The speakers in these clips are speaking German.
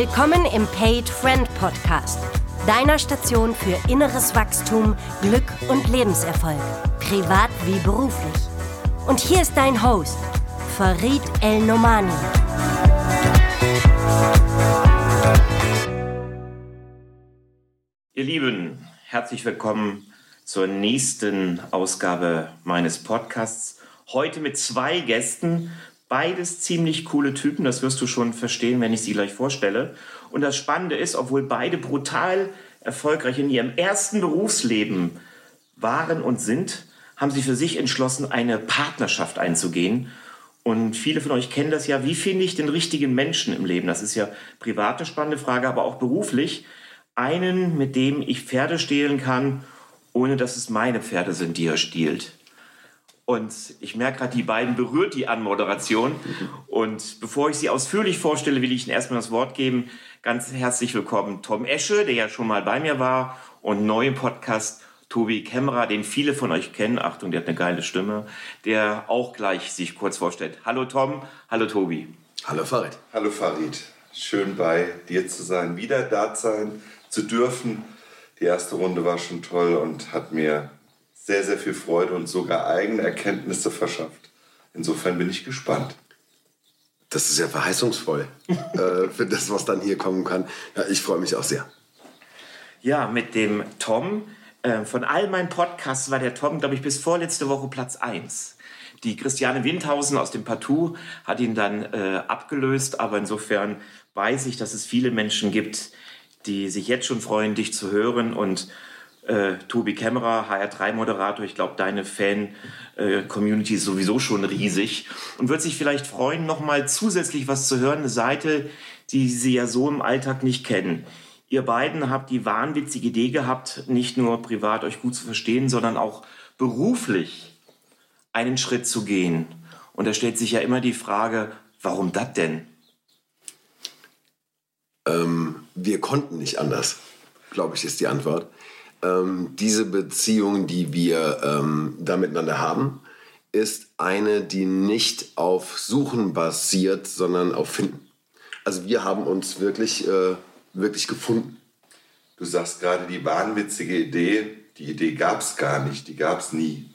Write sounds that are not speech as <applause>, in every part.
Willkommen im Paid Friend Podcast, deiner Station für inneres Wachstum, Glück und Lebenserfolg, privat wie beruflich. Und hier ist dein Host, Farid El Nomani. Ihr Lieben, herzlich willkommen zur nächsten Ausgabe meines Podcasts. Heute mit zwei Gästen, Beides ziemlich coole Typen, das wirst du schon verstehen, wenn ich sie gleich vorstelle. Und das Spannende ist, obwohl beide brutal erfolgreich in ihrem ersten Berufsleben waren und sind, haben sie für sich entschlossen, eine Partnerschaft einzugehen. Und viele von euch kennen das ja. Wie finde ich den richtigen Menschen im Leben? Das ist ja private spannende Frage, aber auch beruflich. Einen, mit dem ich Pferde stehlen kann, ohne dass es meine Pferde sind, die er stiehlt. Und ich merke gerade, die beiden berührt die Anmoderation. Und bevor ich sie ausführlich vorstelle, will ich Ihnen erstmal das Wort geben. Ganz herzlich willkommen Tom Esche, der ja schon mal bei mir war, und neuen Podcast Tobi Kämmerer, den viele von euch kennen. Achtung, der hat eine geile Stimme, der auch gleich sich kurz vorstellt. Hallo Tom, hallo Tobi. Hallo Farid. Hallo Farid. Schön bei dir zu sein, wieder da sein zu dürfen. Die erste Runde war schon toll und hat mir sehr, sehr viel Freude und sogar eigene Erkenntnisse verschafft. Insofern bin ich gespannt. Das ist ja verheißungsvoll äh, <laughs> für das, was dann hier kommen kann. Ja, ich freue mich auch sehr. Ja, mit dem Tom. Äh, von all meinen Podcasts war der Tom, glaube ich, bis vorletzte Woche Platz 1. Die Christiane Windhausen aus dem Partout hat ihn dann äh, abgelöst, aber insofern weiß ich, dass es viele Menschen gibt, die sich jetzt schon freuen, dich zu hören und äh, Tobi Kämmerer, HR3-Moderator. Ich glaube, deine Fan-Community ist sowieso schon riesig und wird sich vielleicht freuen, nochmal zusätzlich was zu hören. Eine Seite, die sie ja so im Alltag nicht kennen. Ihr beiden habt die wahnwitzige Idee gehabt, nicht nur privat euch gut zu verstehen, sondern auch beruflich einen Schritt zu gehen. Und da stellt sich ja immer die Frage, warum das denn? Ähm, wir konnten nicht anders, glaube ich, ist die Antwort ähm, diese Beziehung, die wir ähm, da miteinander haben, ist eine, die nicht auf Suchen basiert, sondern auf Finden. Also wir haben uns wirklich, äh, wirklich gefunden. Du sagst gerade die wahnwitzige Idee, die Idee gab es gar nicht, die gab es nie.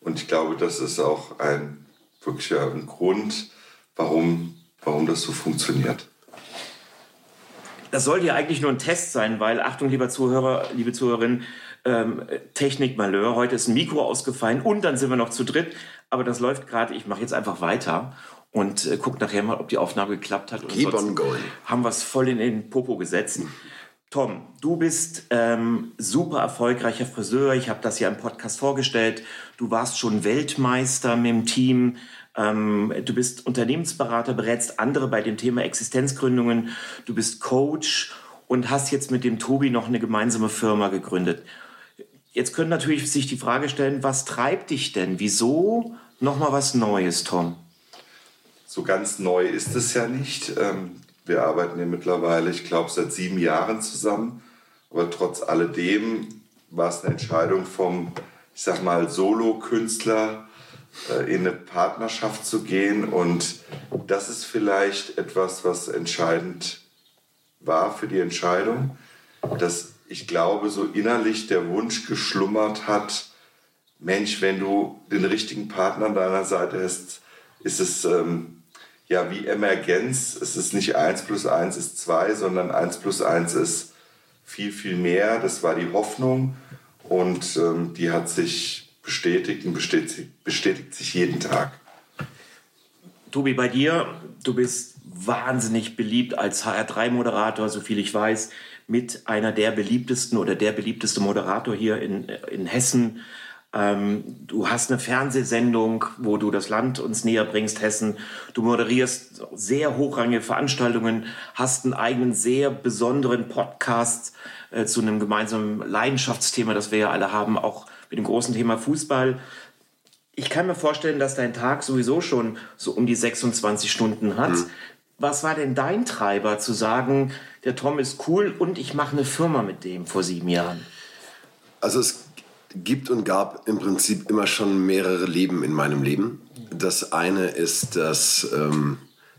Und ich glaube, das ist auch ein wirklicher Grund, warum, warum das so funktioniert. Das sollte ja eigentlich nur ein Test sein, weil, Achtung, lieber Zuhörer, liebe Zuhörerin, ähm, Technik-Malheur, heute ist ein Mikro ausgefallen und dann sind wir noch zu dritt. Aber das läuft gerade, ich mache jetzt einfach weiter und äh, gucke nachher mal, ob die Aufnahme geklappt hat. Keep on going. Haben wir es voll in den Popo gesetzt. Tom, du bist ähm, super erfolgreicher Friseur. Ich habe das ja im Podcast vorgestellt. Du warst schon Weltmeister mit dem Team. Ähm, du bist Unternehmensberater, berätst andere bei dem Thema Existenzgründungen. Du bist Coach und hast jetzt mit dem Tobi noch eine gemeinsame Firma gegründet. Jetzt können natürlich sich die Frage stellen, was treibt dich denn? Wieso nochmal was Neues, Tom? So ganz neu ist es ja nicht. Ähm, wir arbeiten ja mittlerweile, ich glaube, seit sieben Jahren zusammen. Aber trotz alledem war es eine Entscheidung vom, ich sag mal, Solo-Künstler in eine Partnerschaft zu gehen. Und das ist vielleicht etwas, was entscheidend war für die Entscheidung, dass ich glaube, so innerlich der Wunsch geschlummert hat, Mensch, wenn du den richtigen Partner an deiner Seite hast, ist es ähm, ja wie Emergenz. Es ist nicht 1 plus 1 ist 2, sondern 1 plus 1 ist viel, viel mehr. Das war die Hoffnung und ähm, die hat sich bestätigt und bestätigt, bestätigt sich jeden Tag. Tobi, bei dir, du bist wahnsinnig beliebt als HR3-Moderator, so viel ich weiß, mit einer der beliebtesten oder der beliebteste Moderator hier in, in Hessen. Ähm, du hast eine Fernsehsendung, wo du das Land uns näher bringst, Hessen. Du moderierst sehr hochrangige Veranstaltungen, hast einen eigenen sehr besonderen Podcast äh, zu einem gemeinsamen Leidenschaftsthema, das wir ja alle haben, auch mit dem großen Thema Fußball. Ich kann mir vorstellen, dass dein Tag sowieso schon so um die 26 Stunden hat. Mhm. Was war denn dein Treiber zu sagen, der Tom ist cool und ich mache eine Firma mit dem vor sieben Jahren? Also es gibt und gab im Prinzip immer schon mehrere Leben in meinem Leben. Das eine ist das ähm,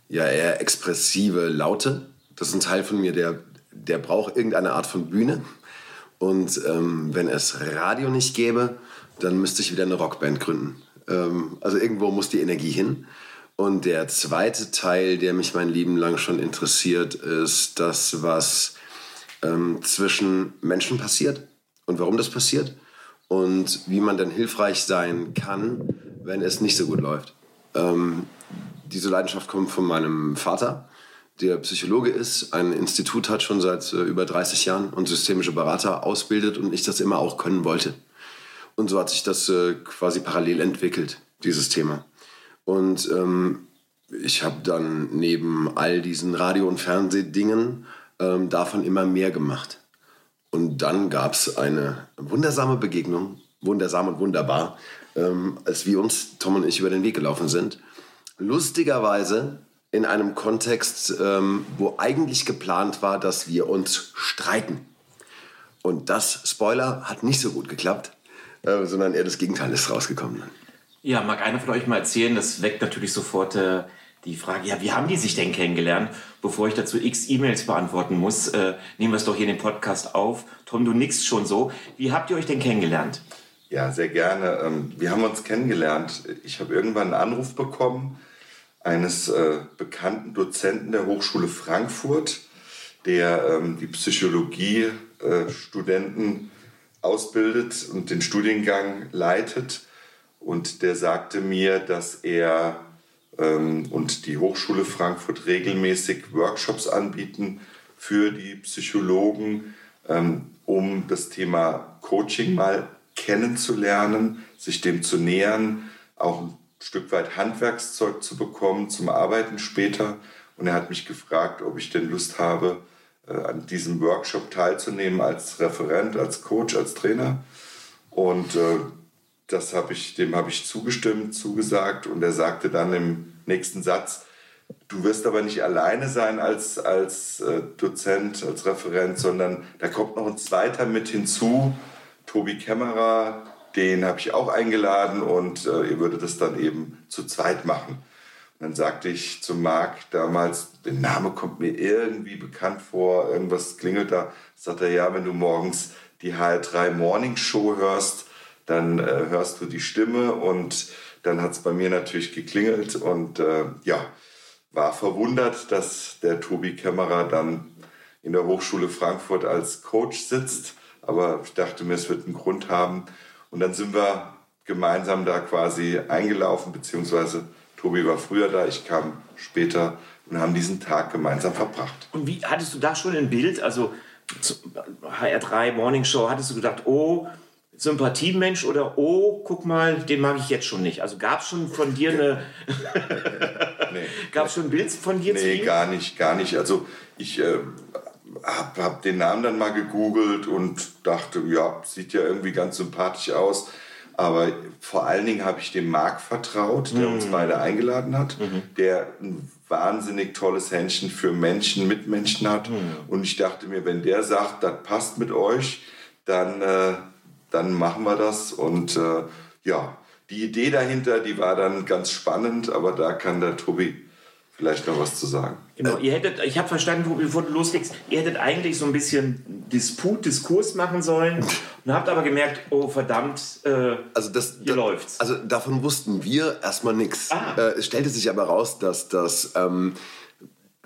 ja eher expressive Laute, Das ist ein Teil von mir, der, der braucht irgendeine Art von Bühne. Und ähm, wenn es Radio nicht gäbe, dann müsste ich wieder eine Rockband gründen. Ähm, also irgendwo muss die Energie hin. Und der zweite Teil, der mich mein Leben lang schon interessiert, ist das, was ähm, zwischen Menschen passiert und warum das passiert und wie man dann hilfreich sein kann, wenn es nicht so gut läuft. Ähm, diese Leidenschaft kommt von meinem Vater, der Psychologe ist, ein Institut hat schon seit äh, über 30 Jahren und systemische Berater ausbildet und ich das immer auch können wollte. Und so hat sich das äh, quasi parallel entwickelt, dieses Thema. Und ähm, ich habe dann neben all diesen Radio- und Fernsehdingen ähm, davon immer mehr gemacht. Und dann gab es eine wundersame Begegnung, wundersam und wunderbar, ähm, als wir uns, Tom und ich, über den Weg gelaufen sind. Lustigerweise in einem Kontext, ähm, wo eigentlich geplant war, dass wir uns streiten. Und das, Spoiler, hat nicht so gut geklappt, äh, sondern eher das Gegenteil ist rausgekommen. Ja, mag einer von euch mal erzählen, das weckt natürlich sofort äh, die Frage, ja, wie haben die sich denn kennengelernt? Bevor ich dazu x E-Mails beantworten muss, äh, nehmen wir es doch hier in den Podcast auf. Tom, du nix schon so. Wie habt ihr euch denn kennengelernt? Ja, sehr gerne. Ähm, wir haben uns kennengelernt. Ich habe irgendwann einen Anruf bekommen eines äh, bekannten Dozenten der Hochschule Frankfurt, der ähm, die Psychologie-Studenten äh, ausbildet und den Studiengang leitet. Und der sagte mir, dass er ähm, und die Hochschule Frankfurt regelmäßig Workshops anbieten für die Psychologen, ähm, um das Thema Coaching mal kennenzulernen, sich dem zu nähern, auch ein Stück weit Handwerkszeug zu bekommen zum Arbeiten später. Und er hat mich gefragt, ob ich denn Lust habe, äh, an diesem Workshop teilzunehmen als Referent, als Coach, als Trainer. Und äh, das hab ich, dem habe ich zugestimmt, zugesagt und er sagte dann im nächsten Satz, du wirst aber nicht alleine sein als, als äh, Dozent, als Referent, sondern da kommt noch ein zweiter mit hinzu, Tobi Kämmerer, den habe ich auch eingeladen und äh, ihr würdet das dann eben zu zweit machen. Und dann sagte ich zu Marc damals, der Name kommt mir irgendwie bekannt vor, irgendwas klingelt da. Sagt er, ja, wenn du morgens die HR3 Morning Show hörst, dann äh, hörst du die Stimme und dann hat es bei mir natürlich geklingelt und äh, ja, war verwundert, dass der Tobi Kämmerer dann in der Hochschule Frankfurt als Coach sitzt. Aber ich dachte mir, es wird einen Grund haben. Und dann sind wir gemeinsam da quasi eingelaufen, beziehungsweise Tobi war früher da, ich kam später und haben diesen Tag gemeinsam verbracht. Und wie hattest du da schon ein Bild? Also HR3 Morning Show, hattest du gedacht, oh, Sympathiemensch oder oh, guck mal, den mag ich jetzt schon nicht. Also gab es schon von dir eine. <laughs> nee. <laughs> Gab es schon ein Bild von dir nee, zu ihm? gar nicht, gar nicht. Also ich äh, habe hab den Namen dann mal gegoogelt und dachte, ja, sieht ja irgendwie ganz sympathisch aus. Aber vor allen Dingen habe ich dem Marc vertraut, der mhm. uns beide eingeladen hat, mhm. der ein wahnsinnig tolles Händchen für Menschen, Mitmenschen hat. Mhm. Und ich dachte mir, wenn der sagt, das passt mit euch, dann. Äh, dann machen wir das. Und äh, ja, die Idee dahinter, die war dann ganz spannend, aber da kann der Tobi vielleicht noch was zu sagen. Genau, ihr hättet, ich habe verstanden, bevor du loslegst, ihr hättet eigentlich so ein bisschen Disput, Diskurs machen sollen und habt aber gemerkt, oh verdammt, äh, also das, hier da, läuft's. Also davon wussten wir erstmal nichts. Ah. Äh, es stellte sich aber raus, dass das ähm,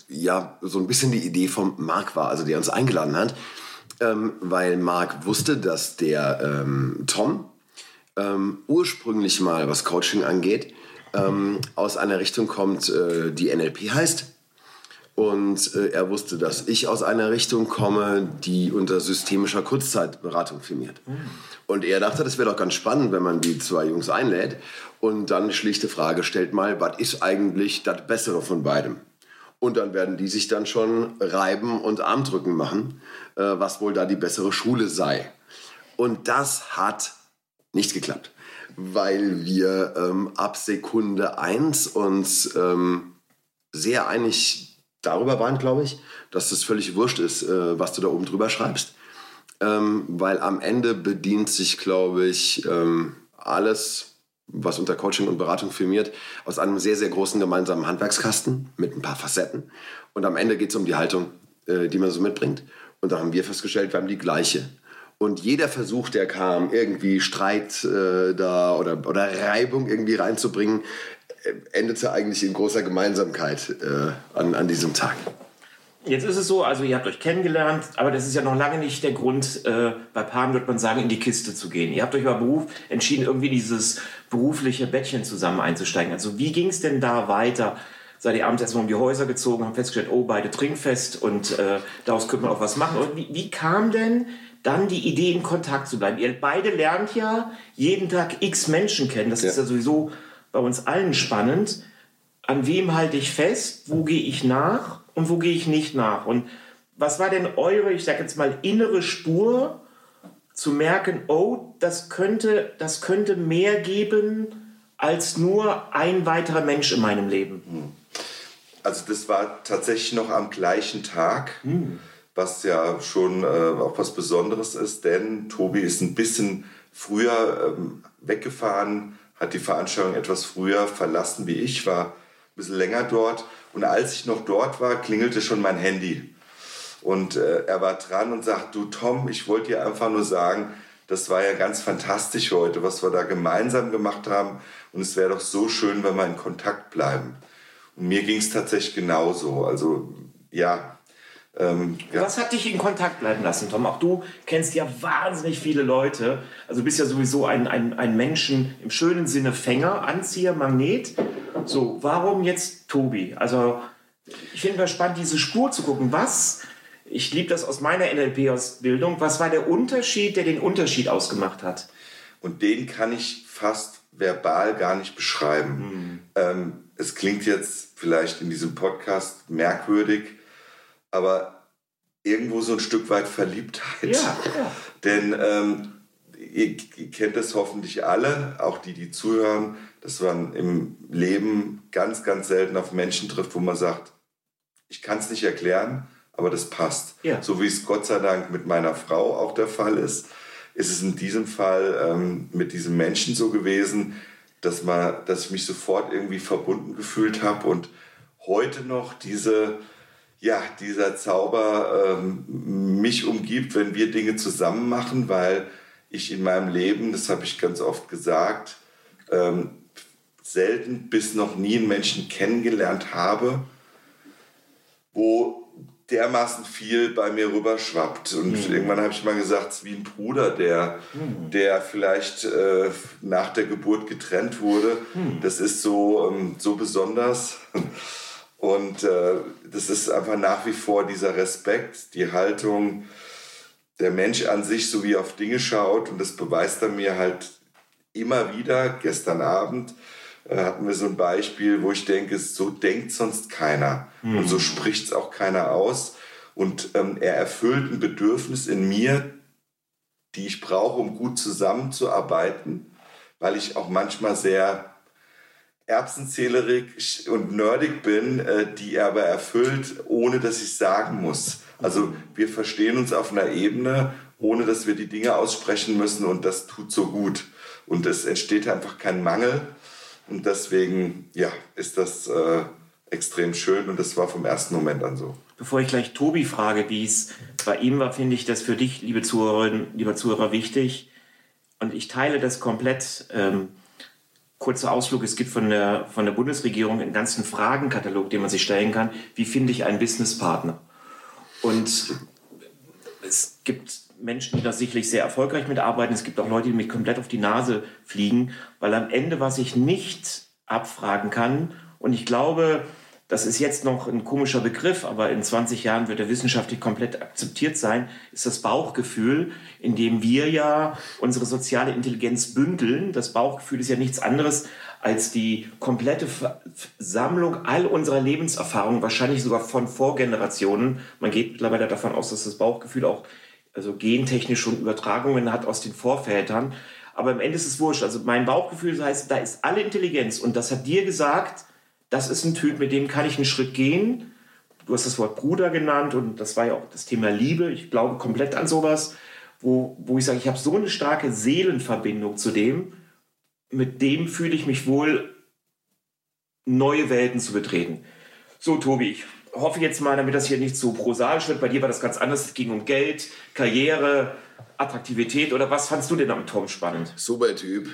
ja so ein bisschen die Idee vom Marc war, also der uns eingeladen hat ähm, weil Marc wusste, dass der ähm, Tom ähm, ursprünglich mal, was Coaching angeht, ähm, aus einer Richtung kommt, äh, die NLP heißt. Und äh, er wusste, dass ich aus einer Richtung komme, die unter systemischer Kurzzeitberatung firmiert. Mhm. Und er dachte, das wäre doch ganz spannend, wenn man die zwei Jungs einlädt und dann schlichte Frage stellt mal, was ist eigentlich das Bessere von beidem? Und dann werden die sich dann schon reiben und Armdrücken machen, äh, was wohl da die bessere Schule sei. Und das hat nicht geklappt, weil wir ähm, ab Sekunde 1 uns ähm, sehr einig darüber waren, glaube ich, dass es völlig wurscht ist, äh, was du da oben drüber schreibst. Ähm, weil am Ende bedient sich, glaube ich, ähm, alles was unter Coaching und Beratung firmiert, aus einem sehr, sehr großen gemeinsamen Handwerkskasten mit ein paar Facetten. Und am Ende geht es um die Haltung äh, die man so mitbringt. Und da haben wir festgestellt, wir haben die gleiche. Und jeder Versuch, der kam, irgendwie Streit äh, da oder, oder Reibung irgendwie reinzubringen, äh, endete eigentlich in großer Gemeinsamkeit äh, an, an diesem Tag. Jetzt ist es so, also ihr habt euch kennengelernt, aber das ist ja noch lange nicht der Grund, äh, bei Paaren wird man sagen, in die Kiste zu gehen. Ihr habt euch über Beruf entschieden, irgendwie dieses berufliche Bettchen zusammen einzusteigen. Also wie ging es denn da weiter? Seid ihr abends erstmal um die Häuser gezogen, haben festgestellt, oh, beide trinkfest und äh, daraus könnte man auch was machen. Und wie, wie kam denn dann die Idee, in Kontakt zu bleiben? Ihr beide lernt ja jeden Tag x Menschen kennen. Das ja. ist ja sowieso bei uns allen spannend. An wem halte ich fest? Wo gehe ich nach? und wo gehe ich nicht nach? Und was war denn eure, ich sage jetzt mal, innere Spur, zu merken, oh, das könnte, das könnte mehr geben als nur ein weiterer Mensch in meinem Leben? Hm. Also das war tatsächlich noch am gleichen Tag, hm. Was ja schon äh, auch was Besonderes ist, denn Tobi ist ein bisschen früher ähm, weggefahren, hat die Veranstaltung etwas früher verlassen wie ich, war ein bisschen länger dort und als ich noch dort war, klingelte schon mein Handy. Und äh, er war dran und sagt, du Tom, ich wollte dir einfach nur sagen, das war ja ganz fantastisch heute, was wir da gemeinsam gemacht haben. Und es wäre doch so schön, wenn wir in Kontakt bleiben. Und mir ging es tatsächlich genauso. Also ja, ähm, ja. Was hat dich in Kontakt bleiben lassen, Tom? Auch du kennst ja wahnsinnig viele Leute. Also du bist ja sowieso ein, ein, ein Menschen im schönen Sinne Fänger, Anzieher, Magnet. So, warum jetzt Tobi? Also ich finde es spannend, diese Spur zu gucken. Was, ich liebe das aus meiner NLP-Ausbildung, was war der Unterschied, der den Unterschied ausgemacht hat? Und den kann ich fast verbal gar nicht beschreiben. Hm. Ähm, es klingt jetzt vielleicht in diesem Podcast merkwürdig, aber irgendwo so ein Stück weit Verliebtheit. Ja, ja. Denn ähm, ihr, ihr kennt es hoffentlich alle, auch die, die zuhören, dass man im Leben ganz, ganz selten auf Menschen trifft, wo man sagt, ich kann es nicht erklären, aber das passt. Ja. So wie es Gott sei Dank mit meiner Frau auch der Fall ist, ist es in diesem Fall ähm, mit diesem Menschen so gewesen, dass, man, dass ich mich sofort irgendwie verbunden gefühlt habe und heute noch diese ja, dieser Zauber ähm, mich umgibt, wenn wir Dinge zusammen machen, weil ich in meinem Leben, das habe ich ganz oft gesagt, ähm, selten bis noch nie einen Menschen kennengelernt habe, wo dermaßen viel bei mir rüberschwappt. Und mhm. irgendwann habe ich mal gesagt, es ist wie ein Bruder, der, mhm. der vielleicht äh, nach der Geburt getrennt wurde. Mhm. Das ist so, ähm, so besonders. Und äh, das ist einfach nach wie vor dieser Respekt, die Haltung, der Mensch an sich, so wie er auf Dinge schaut. Und das beweist er mir halt immer wieder. Gestern Abend äh, hatten wir so ein Beispiel, wo ich denke, so denkt sonst keiner. Mhm. Und so spricht es auch keiner aus. Und ähm, er erfüllt ein Bedürfnis in mir, die ich brauche, um gut zusammenzuarbeiten, weil ich auch manchmal sehr erbsenzählerig und nerdig bin, äh, die er aber erfüllt, ohne dass ich sagen muss. Also wir verstehen uns auf einer Ebene, ohne dass wir die Dinge aussprechen müssen und das tut so gut. Und es entsteht einfach kein Mangel und deswegen ja, ist das äh, extrem schön und das war vom ersten Moment an so. Bevor ich gleich Tobi frage, wie es bei ihm war, finde ich das für dich, liebe Zuhörerinnen, lieber Zuhörer, wichtig. Und ich teile das komplett. Ähm, kurzer Ausflug. Es gibt von der, von der Bundesregierung einen ganzen Fragenkatalog, den man sich stellen kann. Wie finde ich einen Businesspartner? Und es gibt Menschen, die da sicherlich sehr erfolgreich mitarbeiten. Es gibt auch Leute, die mich komplett auf die Nase fliegen, weil am Ende, was ich nicht abfragen kann, und ich glaube, das ist jetzt noch ein komischer Begriff, aber in 20 Jahren wird er wissenschaftlich komplett akzeptiert sein, ist das Bauchgefühl, in dem wir ja unsere soziale Intelligenz bündeln. Das Bauchgefühl ist ja nichts anderes als die komplette Sammlung all unserer Lebenserfahrungen, wahrscheinlich sogar von Vorgenerationen. Man geht mittlerweile davon aus, dass das Bauchgefühl auch also gentechnisch schon Übertragungen hat aus den Vorvätern. Aber am Ende ist es wurscht. Also mein Bauchgefühl heißt, da ist alle Intelligenz und das hat dir gesagt, das ist ein Typ, mit dem kann ich einen Schritt gehen. Du hast das Wort Bruder genannt und das war ja auch das Thema Liebe. Ich glaube komplett an sowas, wo, wo ich sage, ich habe so eine starke Seelenverbindung zu dem, mit dem fühle ich mich wohl, neue Welten zu betreten. So, Tobi, hoffe jetzt mal, damit das hier nicht zu prosaisch wird, bei dir war das ganz anders. Es ging um Geld, Karriere, Attraktivität oder was fandst du denn am Tom spannend? Super Typ.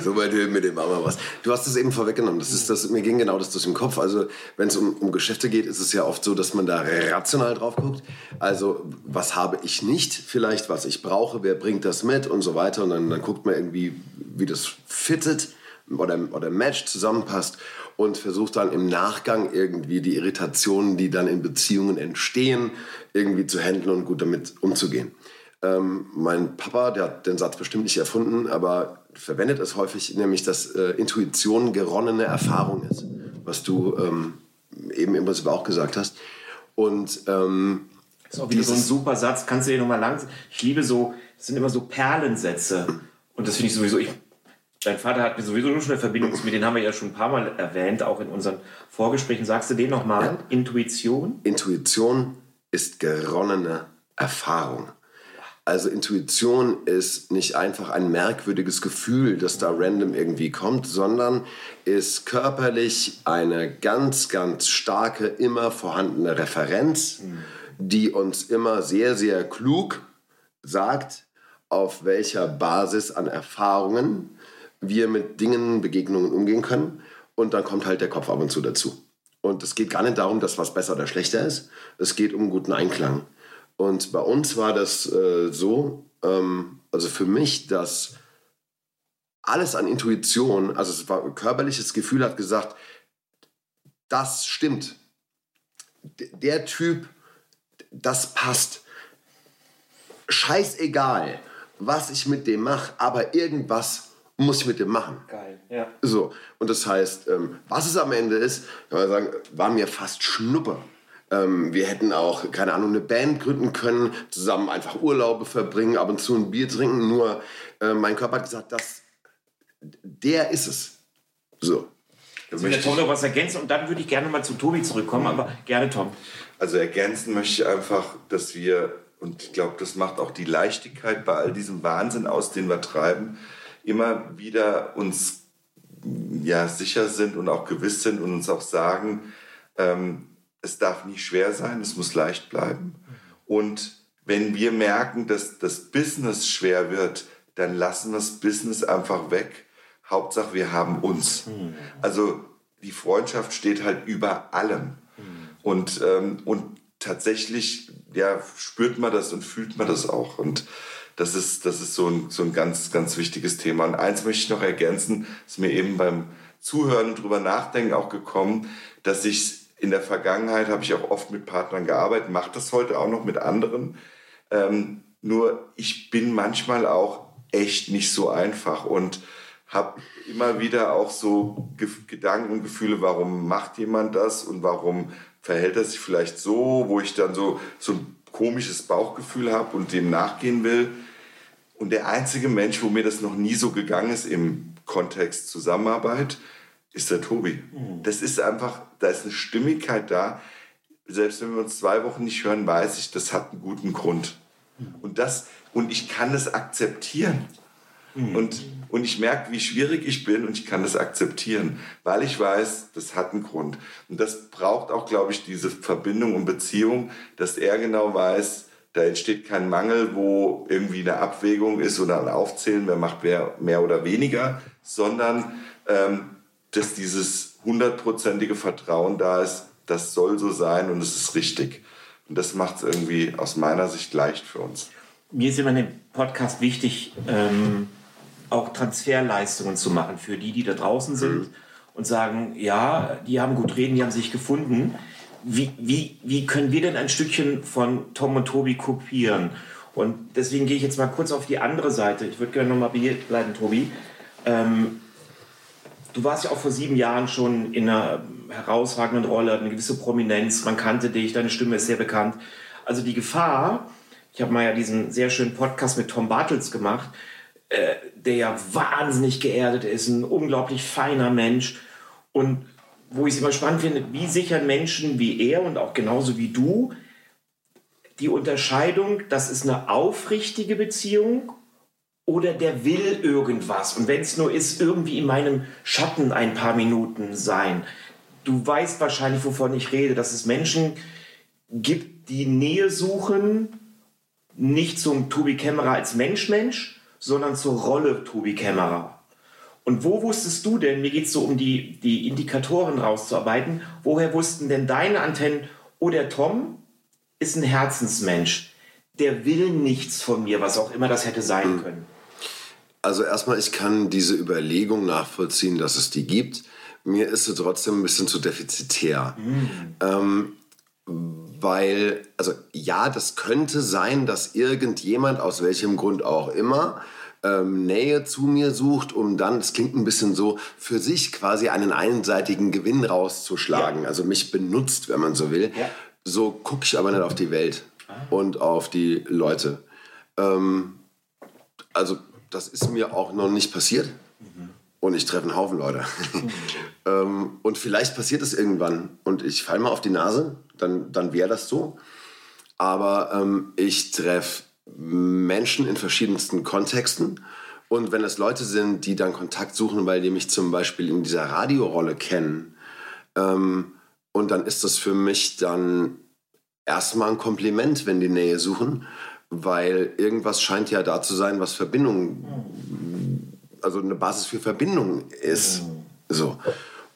Super Typ, mit dem wir was. Du hast es eben vorweggenommen. Das ist das, mir ging genau das durch den Kopf. Also, wenn es um, um Geschäfte geht, ist es ja oft so, dass man da rational drauf guckt. Also, was habe ich nicht vielleicht, was ich brauche, wer bringt das mit und so weiter. Und dann, dann guckt man irgendwie, wie das fittet oder, oder matcht, zusammenpasst und versucht dann im Nachgang irgendwie die Irritationen, die dann in Beziehungen entstehen, irgendwie zu handeln und gut damit umzugehen. Ähm, mein Papa, der hat den Satz bestimmt nicht erfunden, aber verwendet es häufig, nämlich, dass äh, Intuition geronnene Erfahrung ist, was du ähm, eben im Prinzip auch gesagt hast. Und ähm, das ist auch wieder so ein super Satz. Kannst du dir nochmal lang. Ich liebe so, das sind immer so Perlensätze. Und das finde ich sowieso. Ich, dein Vater hat mir sowieso schon eine Verbindung mit denen haben wir ja schon ein paar Mal erwähnt, auch in unseren Vorgesprächen. Sagst du den nochmal? Ja. Intuition? Intuition ist geronnene Erfahrung. Also Intuition ist nicht einfach ein merkwürdiges Gefühl, das da random irgendwie kommt, sondern ist körperlich eine ganz, ganz starke, immer vorhandene Referenz, die uns immer sehr, sehr klug sagt, auf welcher Basis an Erfahrungen wir mit Dingen, Begegnungen umgehen können. Und dann kommt halt der Kopf ab und zu dazu. Und es geht gar nicht darum, dass was besser oder schlechter ist. Es geht um guten Einklang. Und bei uns war das äh, so, ähm, also für mich, dass alles an Intuition, also es war ein körperliches Gefühl, hat gesagt, das stimmt. D der Typ, das passt. Scheißegal, was ich mit dem mache, aber irgendwas muss ich mit dem machen. Geil, ja. So, und das heißt, ähm, was es am Ende ist, kann man sagen, war mir fast Schnuppe. Ähm, wir hätten auch, keine Ahnung, eine Band gründen können, zusammen einfach Urlaube verbringen, ab und zu ein Bier trinken. Nur äh, mein Körper hat gesagt, das, der ist es. So. Jetzt will der Tom noch was ergänzen und dann würde ich gerne mal zu Tobi zurückkommen, aber gerne Tom. Also ergänzen möchte ich einfach, dass wir, und ich glaube, das macht auch die Leichtigkeit bei all diesem Wahnsinn aus, den wir treiben, immer wieder uns ja, sicher sind und auch gewiss sind und uns auch sagen, ähm, es darf nie schwer sein, es muss leicht bleiben. Und wenn wir merken, dass das Business schwer wird, dann lassen wir das Business einfach weg. Hauptsache, wir haben uns. Also die Freundschaft steht halt über allem. Und, ähm, und tatsächlich ja, spürt man das und fühlt man das auch. Und das ist, das ist so, ein, so ein ganz, ganz wichtiges Thema. Und eins möchte ich noch ergänzen, ist mir eben beim Zuhören und drüber nachdenken auch gekommen, dass ich in der Vergangenheit habe ich auch oft mit Partnern gearbeitet, mache das heute auch noch mit anderen. Ähm, nur ich bin manchmal auch echt nicht so einfach und habe immer wieder auch so Ge Gedanken und Gefühle, warum macht jemand das und warum verhält er sich vielleicht so, wo ich dann so, so ein komisches Bauchgefühl habe und dem nachgehen will. Und der einzige Mensch, wo mir das noch nie so gegangen ist im Kontext Zusammenarbeit, ist der Tobi. Mhm. Das ist einfach, da ist eine Stimmigkeit da. Selbst wenn wir uns zwei Wochen nicht hören, weiß ich, das hat einen guten Grund. Mhm. Und, das, und ich kann das akzeptieren. Mhm. Und, und ich merke, wie schwierig ich bin und ich kann das akzeptieren, weil ich weiß, das hat einen Grund. Und das braucht auch, glaube ich, diese Verbindung und Beziehung, dass er genau weiß, da entsteht kein Mangel, wo irgendwie eine Abwägung ist oder ein Aufzählen, wer macht mehr, mehr oder weniger, sondern ähm, dass dieses hundertprozentige Vertrauen da ist, das soll so sein und es ist richtig. Und das macht es irgendwie aus meiner Sicht leicht für uns. Mir ist immer in dem Podcast wichtig, ähm, auch Transferleistungen zu machen für die, die da draußen sind mhm. und sagen, ja, die haben gut reden, die haben sich gefunden. Wie, wie, wie können wir denn ein Stückchen von Tom und Tobi kopieren? Und deswegen gehe ich jetzt mal kurz auf die andere Seite. Ich würde gerne nochmal bleiben, Tobi. Ähm, du warst ja auch vor sieben Jahren schon in einer herausragenden Rolle, eine gewisse Prominenz, man kannte dich, deine Stimme ist sehr bekannt. Also die Gefahr, ich habe mal ja diesen sehr schönen Podcast mit Tom Bartels gemacht, äh, der ja wahnsinnig geerdet ist, ein unglaublich feiner Mensch und wo ich es immer spannend finde, wie sichern Menschen wie er und auch genauso wie du die Unterscheidung, das ist eine aufrichtige Beziehung oder der will irgendwas. Und wenn es nur ist, irgendwie in meinem Schatten ein paar Minuten sein. du weißt wahrscheinlich, wovon ich rede, dass es Menschen gibt, die Nähe suchen, nicht zum Tobi Kämmerer als Mensch-Mensch, sondern zur Rolle Tobi Kämmerer. Und wo wusstest du denn, mir geht es so um die, die Indikatoren rauszuarbeiten, woher wussten denn deine Antennen, oh, der Tom ist ein Herzensmensch, der will nichts von mir, was auch immer das hätte sein hm. können? Also erstmal, ich kann diese Überlegung nachvollziehen, dass es die gibt. Mir ist sie trotzdem ein bisschen zu defizitär. Mhm. Ähm, weil, also ja, das könnte sein, dass irgendjemand, aus welchem Grund auch immer, ähm, Nähe zu mir sucht, um dann, das klingt ein bisschen so, für sich quasi einen einseitigen Gewinn rauszuschlagen. Ja. Also mich benutzt, wenn man so will. Ja. So gucke ich aber nicht auf die Welt ah. und auf die Leute. Ähm, also das ist mir auch noch nicht passiert. Mhm. Und ich treffe einen Haufen Leute. Mhm. <laughs> ähm, und vielleicht passiert es irgendwann und ich falle mal auf die Nase, dann, dann wäre das so. Aber ähm, ich treffe Menschen in verschiedensten Kontexten. Und wenn es Leute sind, die dann Kontakt suchen, weil die mich zum Beispiel in dieser Radiorolle kennen, ähm, und dann ist das für mich dann erstmal ein Kompliment, wenn die Nähe suchen weil irgendwas scheint ja da zu sein, was Verbindung, also eine Basis für Verbindung ist. So.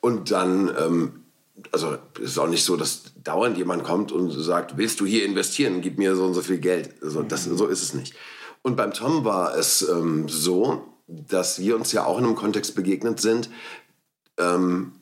Und dann, ähm, also es ist auch nicht so, dass dauernd jemand kommt und sagt, willst du hier investieren, gib mir so und so viel Geld. Also das, so ist es nicht. Und beim Tom war es ähm, so, dass wir uns ja auch in einem Kontext begegnet sind, ähm,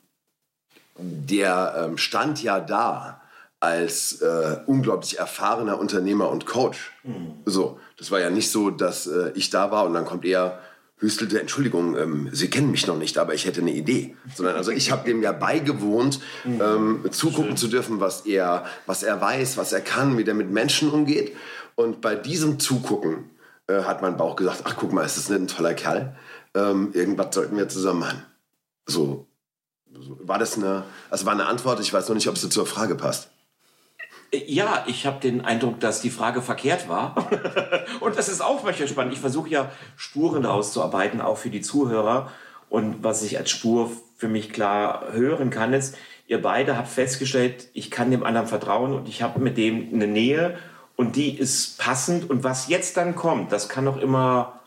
der ähm, stand ja da als äh, unglaublich erfahrener Unternehmer und Coach. Mhm. So, das war ja nicht so, dass äh, ich da war und dann kommt er hüstelte, Entschuldigung, ähm, Sie kennen mich noch nicht, aber ich hätte eine Idee. Sondern also ich habe dem ja beigewohnt, mhm. ähm, zugucken Schön. zu dürfen, was er, was er weiß, was er kann, wie er mit Menschen umgeht. Und bei diesem Zugucken äh, hat mein Bauch gesagt, ach guck mal, ist das nicht ein toller Kerl? Ähm, irgendwas sollten wir zusammen machen. So, so, war das eine, also war eine Antwort, ich weiß noch nicht, ob es zur Frage passt. Ja, ich habe den Eindruck, dass die Frage verkehrt war. <laughs> und das ist auch manchmal spannend. Ich versuche ja Spuren auszuarbeiten, auch für die Zuhörer. Und was ich als Spur für mich klar hören kann, ist, ihr beide habt festgestellt, ich kann dem anderen vertrauen und ich habe mit dem eine Nähe und die ist passend. Und was jetzt dann kommt, das kann doch immer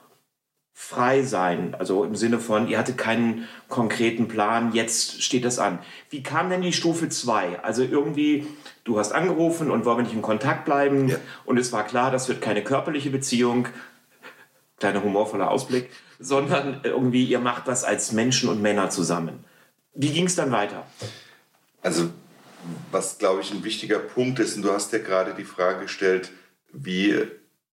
frei sein. Also im Sinne von, ihr hattet keinen konkreten Plan, jetzt steht das an. Wie kam denn die Stufe 2? Also irgendwie, du hast angerufen und wollen wir nicht in Kontakt bleiben ja. und es war klar, das wird keine körperliche Beziehung, kleiner humorvoller Ausblick, sondern irgendwie, ihr macht das als Menschen und Männer zusammen. Wie ging es dann weiter? Also, was glaube ich ein wichtiger Punkt ist, und du hast ja gerade die Frage gestellt, wie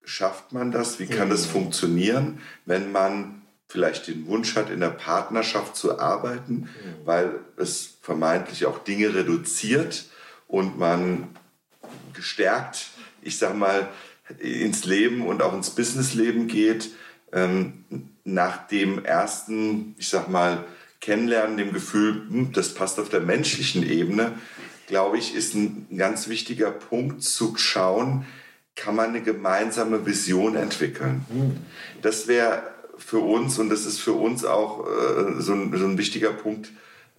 schafft man das? Wie kann das funktionieren, wenn man vielleicht den Wunsch hat, in der Partnerschaft zu arbeiten, weil es vermeintlich auch Dinge reduziert und man gestärkt, ich sag mal, ins Leben und auch ins Businessleben geht, ähm, nach dem ersten, ich sag mal, Kennenlernen, dem Gefühl, hm, das passt auf der menschlichen Ebene, glaube ich, ist ein ganz wichtiger Punkt zu schauen, kann man eine gemeinsame Vision entwickeln. Das wäre für uns, und das ist für uns auch äh, so, ein, so, ein, wichtiger Punkt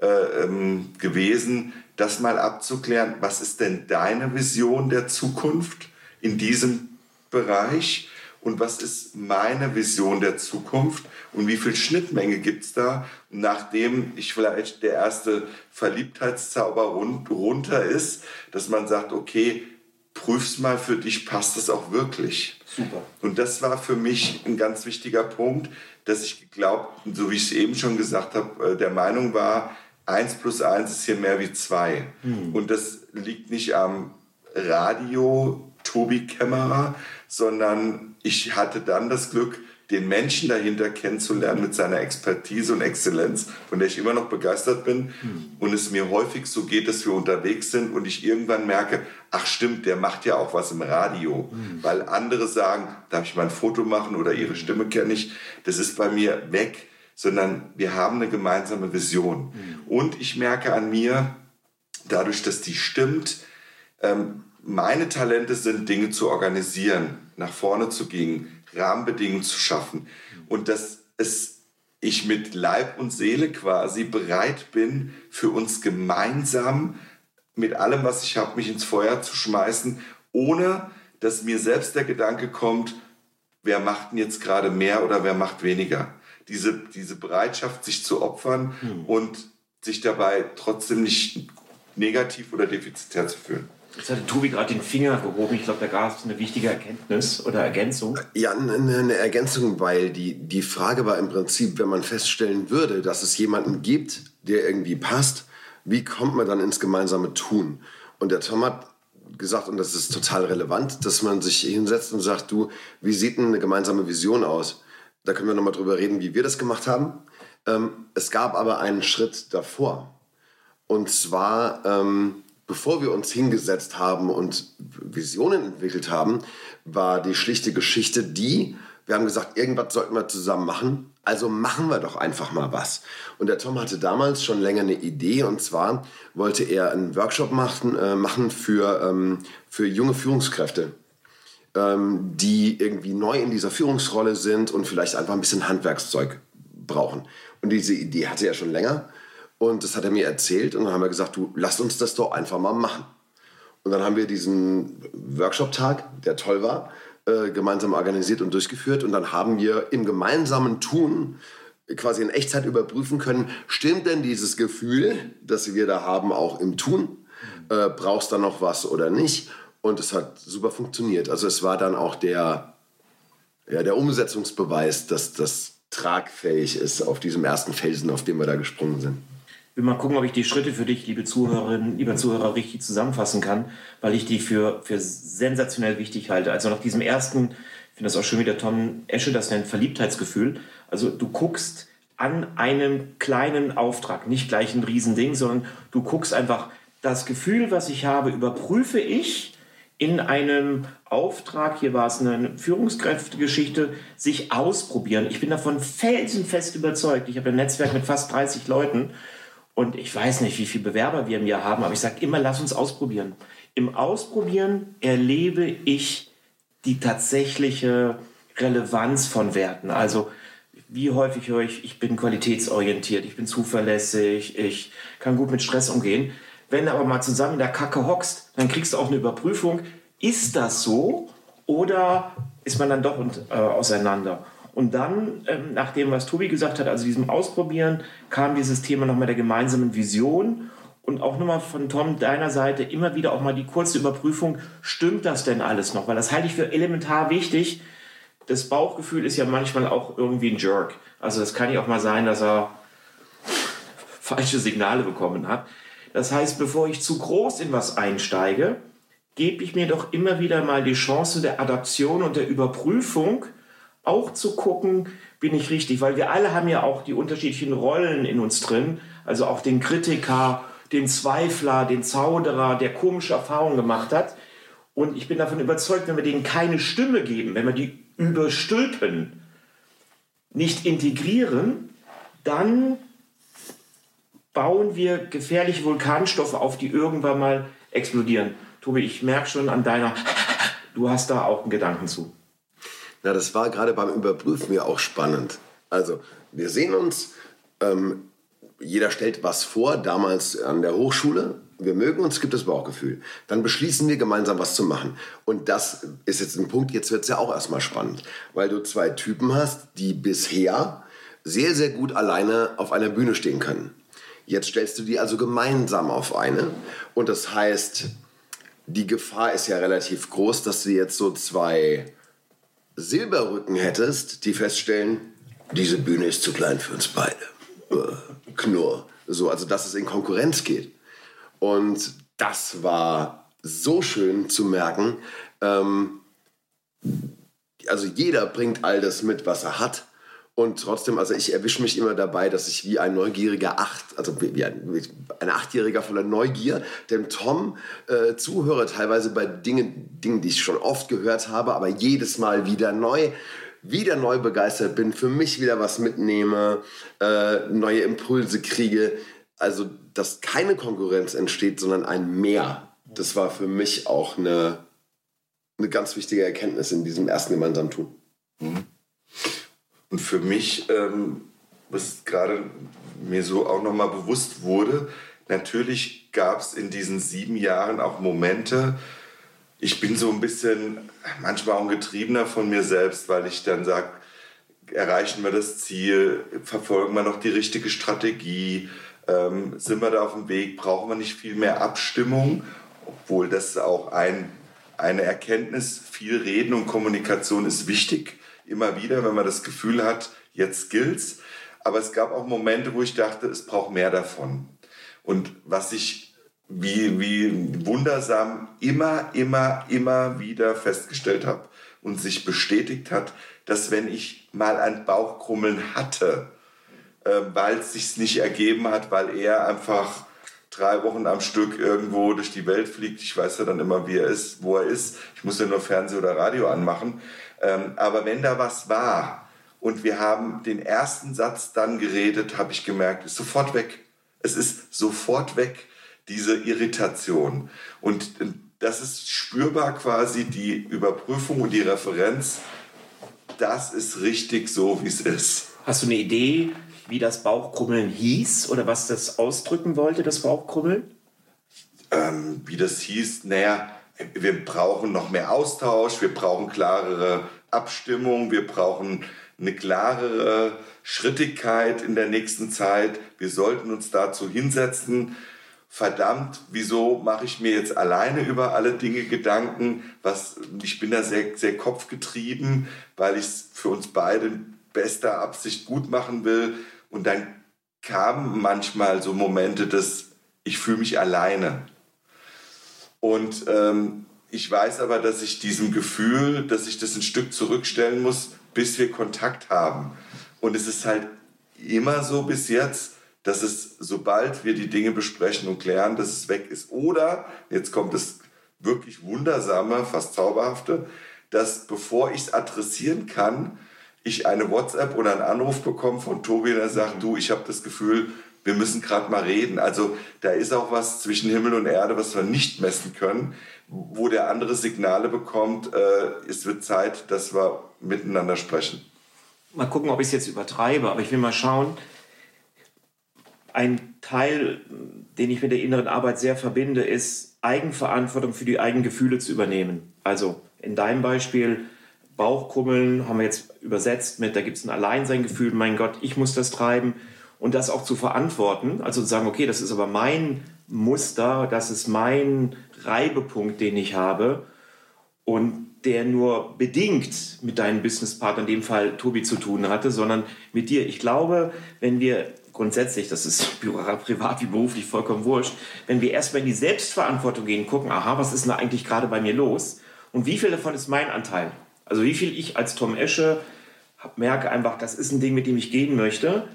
äh, ähm, gewesen, das mal abzuklären, was ist denn deine Vision der Zukunft in diesem Bereich? Und was ist meine Vision der Zukunft? Und wie viel Schnittmenge gibt es da, nachdem ich vielleicht der erste Verliebtheitszauber run runter ist, dass man sagt, okay, prüf's mal für dich, passt das auch wirklich? Super. Und das war für mich ein ganz wichtiger Punkt, dass ich geglaubt, so wie ich es eben schon gesagt habe, äh, der Meinung war, 1 plus 1 ist hier mehr wie 2. Hm. Und das liegt nicht am Radio Tobi Kämmerer, sondern ich hatte dann das Glück, den Menschen dahinter kennenzulernen mit seiner Expertise und Exzellenz, von der ich immer noch begeistert bin. Mhm. Und es mir häufig so geht, dass wir unterwegs sind und ich irgendwann merke, ach stimmt, der macht ja auch was im Radio. Mhm. Weil andere sagen, darf ich mal ein Foto machen oder ihre Stimme kenne ich. Das ist bei mir weg, sondern wir haben eine gemeinsame Vision. Mhm. Und ich merke an mir, dadurch, dass die stimmt, ähm, meine Talente sind, Dinge zu organisieren, nach vorne zu gehen, Rahmenbedingungen zu schaffen. Und dass es ich mit Leib und Seele quasi bereit bin, für uns gemeinsam mit allem, was ich habe, mich ins Feuer zu schmeißen, ohne dass mir selbst der Gedanke kommt, wer macht denn jetzt gerade mehr oder wer macht weniger. Diese, diese Bereitschaft, sich zu opfern hm. und sich dabei trotzdem nicht negativ oder defizitär zu fühlen. Jetzt hatte Tobi gerade den Finger gehoben. Ich glaube, da gab es eine wichtige Erkenntnis oder Ergänzung. Ja, eine, eine Ergänzung, weil die, die Frage war im Prinzip, wenn man feststellen würde, dass es jemanden gibt, der irgendwie passt, wie kommt man dann ins gemeinsame Tun? Und der Tom hat gesagt, und das ist total relevant, dass man sich hinsetzt und sagt, du, wie sieht denn eine gemeinsame Vision aus? Da können wir nochmal drüber reden, wie wir das gemacht haben. Ähm, es gab aber einen Schritt davor. Und zwar, ähm, bevor wir uns hingesetzt haben und Visionen entwickelt haben, war die schlichte Geschichte die, wir haben gesagt, irgendwas sollten wir zusammen machen, also machen wir doch einfach mal was. Und der Tom hatte damals schon länger eine Idee und zwar wollte er einen Workshop machen, äh, machen für, ähm, für junge Führungskräfte, ähm, die irgendwie neu in dieser Führungsrolle sind und vielleicht einfach ein bisschen Handwerkszeug brauchen. Und diese Idee hatte er schon länger und das hat er mir erzählt und dann haben wir gesagt, du, lass uns das doch einfach mal machen. Und dann haben wir diesen Workshop-Tag, der toll war, äh, gemeinsam organisiert und durchgeführt. Und dann haben wir im gemeinsamen Tun quasi in Echtzeit überprüfen können, stimmt denn dieses Gefühl, das wir da haben, auch im Tun? Äh, brauchst du noch was oder nicht? Und es hat super funktioniert. Also es war dann auch der, ja, der Umsetzungsbeweis, dass das tragfähig ist auf diesem ersten Felsen, auf dem wir da gesprungen sind will mal gucken, ob ich die Schritte für dich, liebe Zuhörerinnen, lieber Zuhörer, richtig zusammenfassen kann, weil ich die für, für sensationell wichtig halte. Also nach diesem ersten, ich finde das auch schön, wie der Tom Esche das nennt, Verliebtheitsgefühl. Also du guckst an einem kleinen Auftrag, nicht gleich ein Riesending, sondern du guckst einfach, das Gefühl, was ich habe, überprüfe ich in einem Auftrag, hier war es eine Führungskräftegeschichte, sich ausprobieren. Ich bin davon felsenfest überzeugt. Ich habe ein Netzwerk mit fast 30 Leuten und ich weiß nicht, wie viele Bewerber wir im Jahr haben, aber ich sage immer, lass uns ausprobieren. Im Ausprobieren erlebe ich die tatsächliche Relevanz von Werten. Also wie häufig höre ich, ich bin qualitätsorientiert, ich bin zuverlässig, ich kann gut mit Stress umgehen. Wenn du aber mal zusammen in der Kacke hockst, dann kriegst du auch eine Überprüfung, ist das so oder ist man dann doch äh, auseinander? Und dann, ähm, nach dem, was Tobi gesagt hat, also diesem Ausprobieren, kam dieses Thema nochmal der gemeinsamen Vision und auch nochmal von Tom deiner Seite immer wieder auch mal die kurze Überprüfung, stimmt das denn alles noch? Weil das halte ich für elementar wichtig. Das Bauchgefühl ist ja manchmal auch irgendwie ein Jerk. Also das kann ja auch mal sein, dass er falsche Signale bekommen hat. Das heißt, bevor ich zu groß in was einsteige, gebe ich mir doch immer wieder mal die Chance der Adaption und der Überprüfung, auch zu gucken, bin ich richtig, weil wir alle haben ja auch die unterschiedlichen Rollen in uns drin, also auch den Kritiker, den Zweifler, den Zauderer, der komische Erfahrungen gemacht hat. Und ich bin davon überzeugt, wenn wir denen keine Stimme geben, wenn wir die überstülpen, nicht integrieren, dann bauen wir gefährliche Vulkanstoffe auf, die irgendwann mal explodieren. Tobi, ich merke schon an deiner, du hast da auch einen Gedanken zu. Na, das war gerade beim Überprüfen ja auch spannend. Also, wir sehen uns, ähm, jeder stellt was vor, damals an der Hochschule. Wir mögen uns, gibt das Bauchgefühl. Dann beschließen wir gemeinsam was zu machen. Und das ist jetzt ein Punkt, jetzt wird es ja auch erstmal spannend, weil du zwei Typen hast, die bisher sehr, sehr gut alleine auf einer Bühne stehen können. Jetzt stellst du die also gemeinsam auf eine. Und das heißt, die Gefahr ist ja relativ groß, dass du jetzt so zwei Silberrücken hättest, die feststellen, diese Bühne ist zu klein für uns beide. Äh, Knurr. So, also dass es in Konkurrenz geht. Und das war so schön zu merken. Ähm, also jeder bringt all das mit, was er hat. Und trotzdem, also ich erwische mich immer dabei, dass ich wie ein neugieriger Acht, also wie ein, ein Achtjähriger voller Neugier, dem Tom äh, zuhöre, teilweise bei Dingen, Dingen, die ich schon oft gehört habe, aber jedes Mal wieder neu, wieder neu begeistert bin, für mich wieder was mitnehme, äh, neue Impulse kriege. Also, dass keine Konkurrenz entsteht, sondern ein Mehr. Das war für mich auch eine, eine ganz wichtige Erkenntnis in diesem ersten gemeinsamen Tun. Mhm. Und für mich ähm, was gerade mir so auch nochmal bewusst wurde, natürlich gab es in diesen sieben Jahren auch Momente, ich bin so ein bisschen manchmal auch ein Getriebener von mir selbst, weil ich dann sage, erreichen wir das Ziel, verfolgen wir noch die richtige Strategie, ähm, sind wir da auf dem Weg, brauchen wir nicht viel mehr Abstimmung, obwohl das auch ein, eine Erkenntnis, viel Reden und Kommunikation ist wichtig, immer wieder, wenn man das Gefühl hat, jetzt gilt's. Aber es gab auch Momente, wo ich dachte, es braucht mehr davon. Und was ich wie, wie wundersam immer, immer, immer wieder festgestellt habe und sich bestätigt hat, dass wenn ich mal ein Bauchkrummeln hatte, äh, weil es sich nicht ergeben hat, weil er einfach drei Wochen am Stück irgendwo durch die Welt fliegt. Ich weiß ja dann immer, wie er ist, wo er ist. Ich muss ja nur Fernseh oder Radio anmachen. Ähm, aber wenn da was war und wir haben den ersten Satz dann geredet, habe ich gemerkt, ist sofort weg. Es ist sofort weg, diese Irritation. Und das ist spürbar quasi die Überprüfung und die Referenz. Das ist richtig so, wie es ist. Hast du eine Idee, wie das Bauchkrummeln hieß oder was das ausdrücken wollte, das Bauchkrummeln? Ähm, wie das hieß, naja, wir brauchen noch mehr Austausch, wir brauchen klarere Abstimmung, wir brauchen eine klarere Schrittigkeit in der nächsten Zeit. Wir sollten uns dazu hinsetzen. Verdammt, wieso mache ich mir jetzt alleine über alle Dinge Gedanken? Was, ich bin da sehr, sehr kopfgetrieben, weil ich es für uns beide in bester Absicht gut machen will. Und dann kamen manchmal so Momente, dass ich fühle mich alleine. Und ähm, ich weiß aber, dass ich diesem Gefühl, dass ich das ein Stück zurückstellen muss, bis wir Kontakt haben. Und es ist halt immer so bis jetzt, dass es, sobald wir die Dinge besprechen und klären, dass es weg ist. Oder, jetzt kommt das wirklich wundersame, fast zauberhafte, dass bevor ich es adressieren kann, ich eine WhatsApp oder einen Anruf bekomme von Tobi, der sagt, du, ich habe das Gefühl, wir müssen gerade mal reden. Also da ist auch was zwischen Himmel und Erde, was wir nicht messen können, wo der andere Signale bekommt, äh, es wird Zeit, dass wir miteinander sprechen. Mal gucken, ob ich es jetzt übertreibe, aber ich will mal schauen. Ein Teil, den ich mit der inneren Arbeit sehr verbinde, ist Eigenverantwortung für die eigenen Gefühle zu übernehmen. Also in deinem Beispiel Bauchkummeln haben wir jetzt übersetzt mit, da gibt es ein Alleinseingefühl, mein Gott, ich muss das treiben und das auch zu verantworten, also zu sagen, okay, das ist aber mein Muster, das ist mein Reibepunkt, den ich habe und der nur bedingt mit deinem Businesspartner, in dem Fall Tobi, zu tun hatte, sondern mit dir. Ich glaube, wenn wir grundsätzlich, das ist <laughs> privat wie beruflich vollkommen wurscht, wenn wir erstmal in die Selbstverantwortung gehen, gucken, aha, was ist denn eigentlich gerade bei mir los und wie viel davon ist mein Anteil? Also wie viel ich als Tom Esche merke einfach, das ist ein Ding, mit dem ich gehen möchte,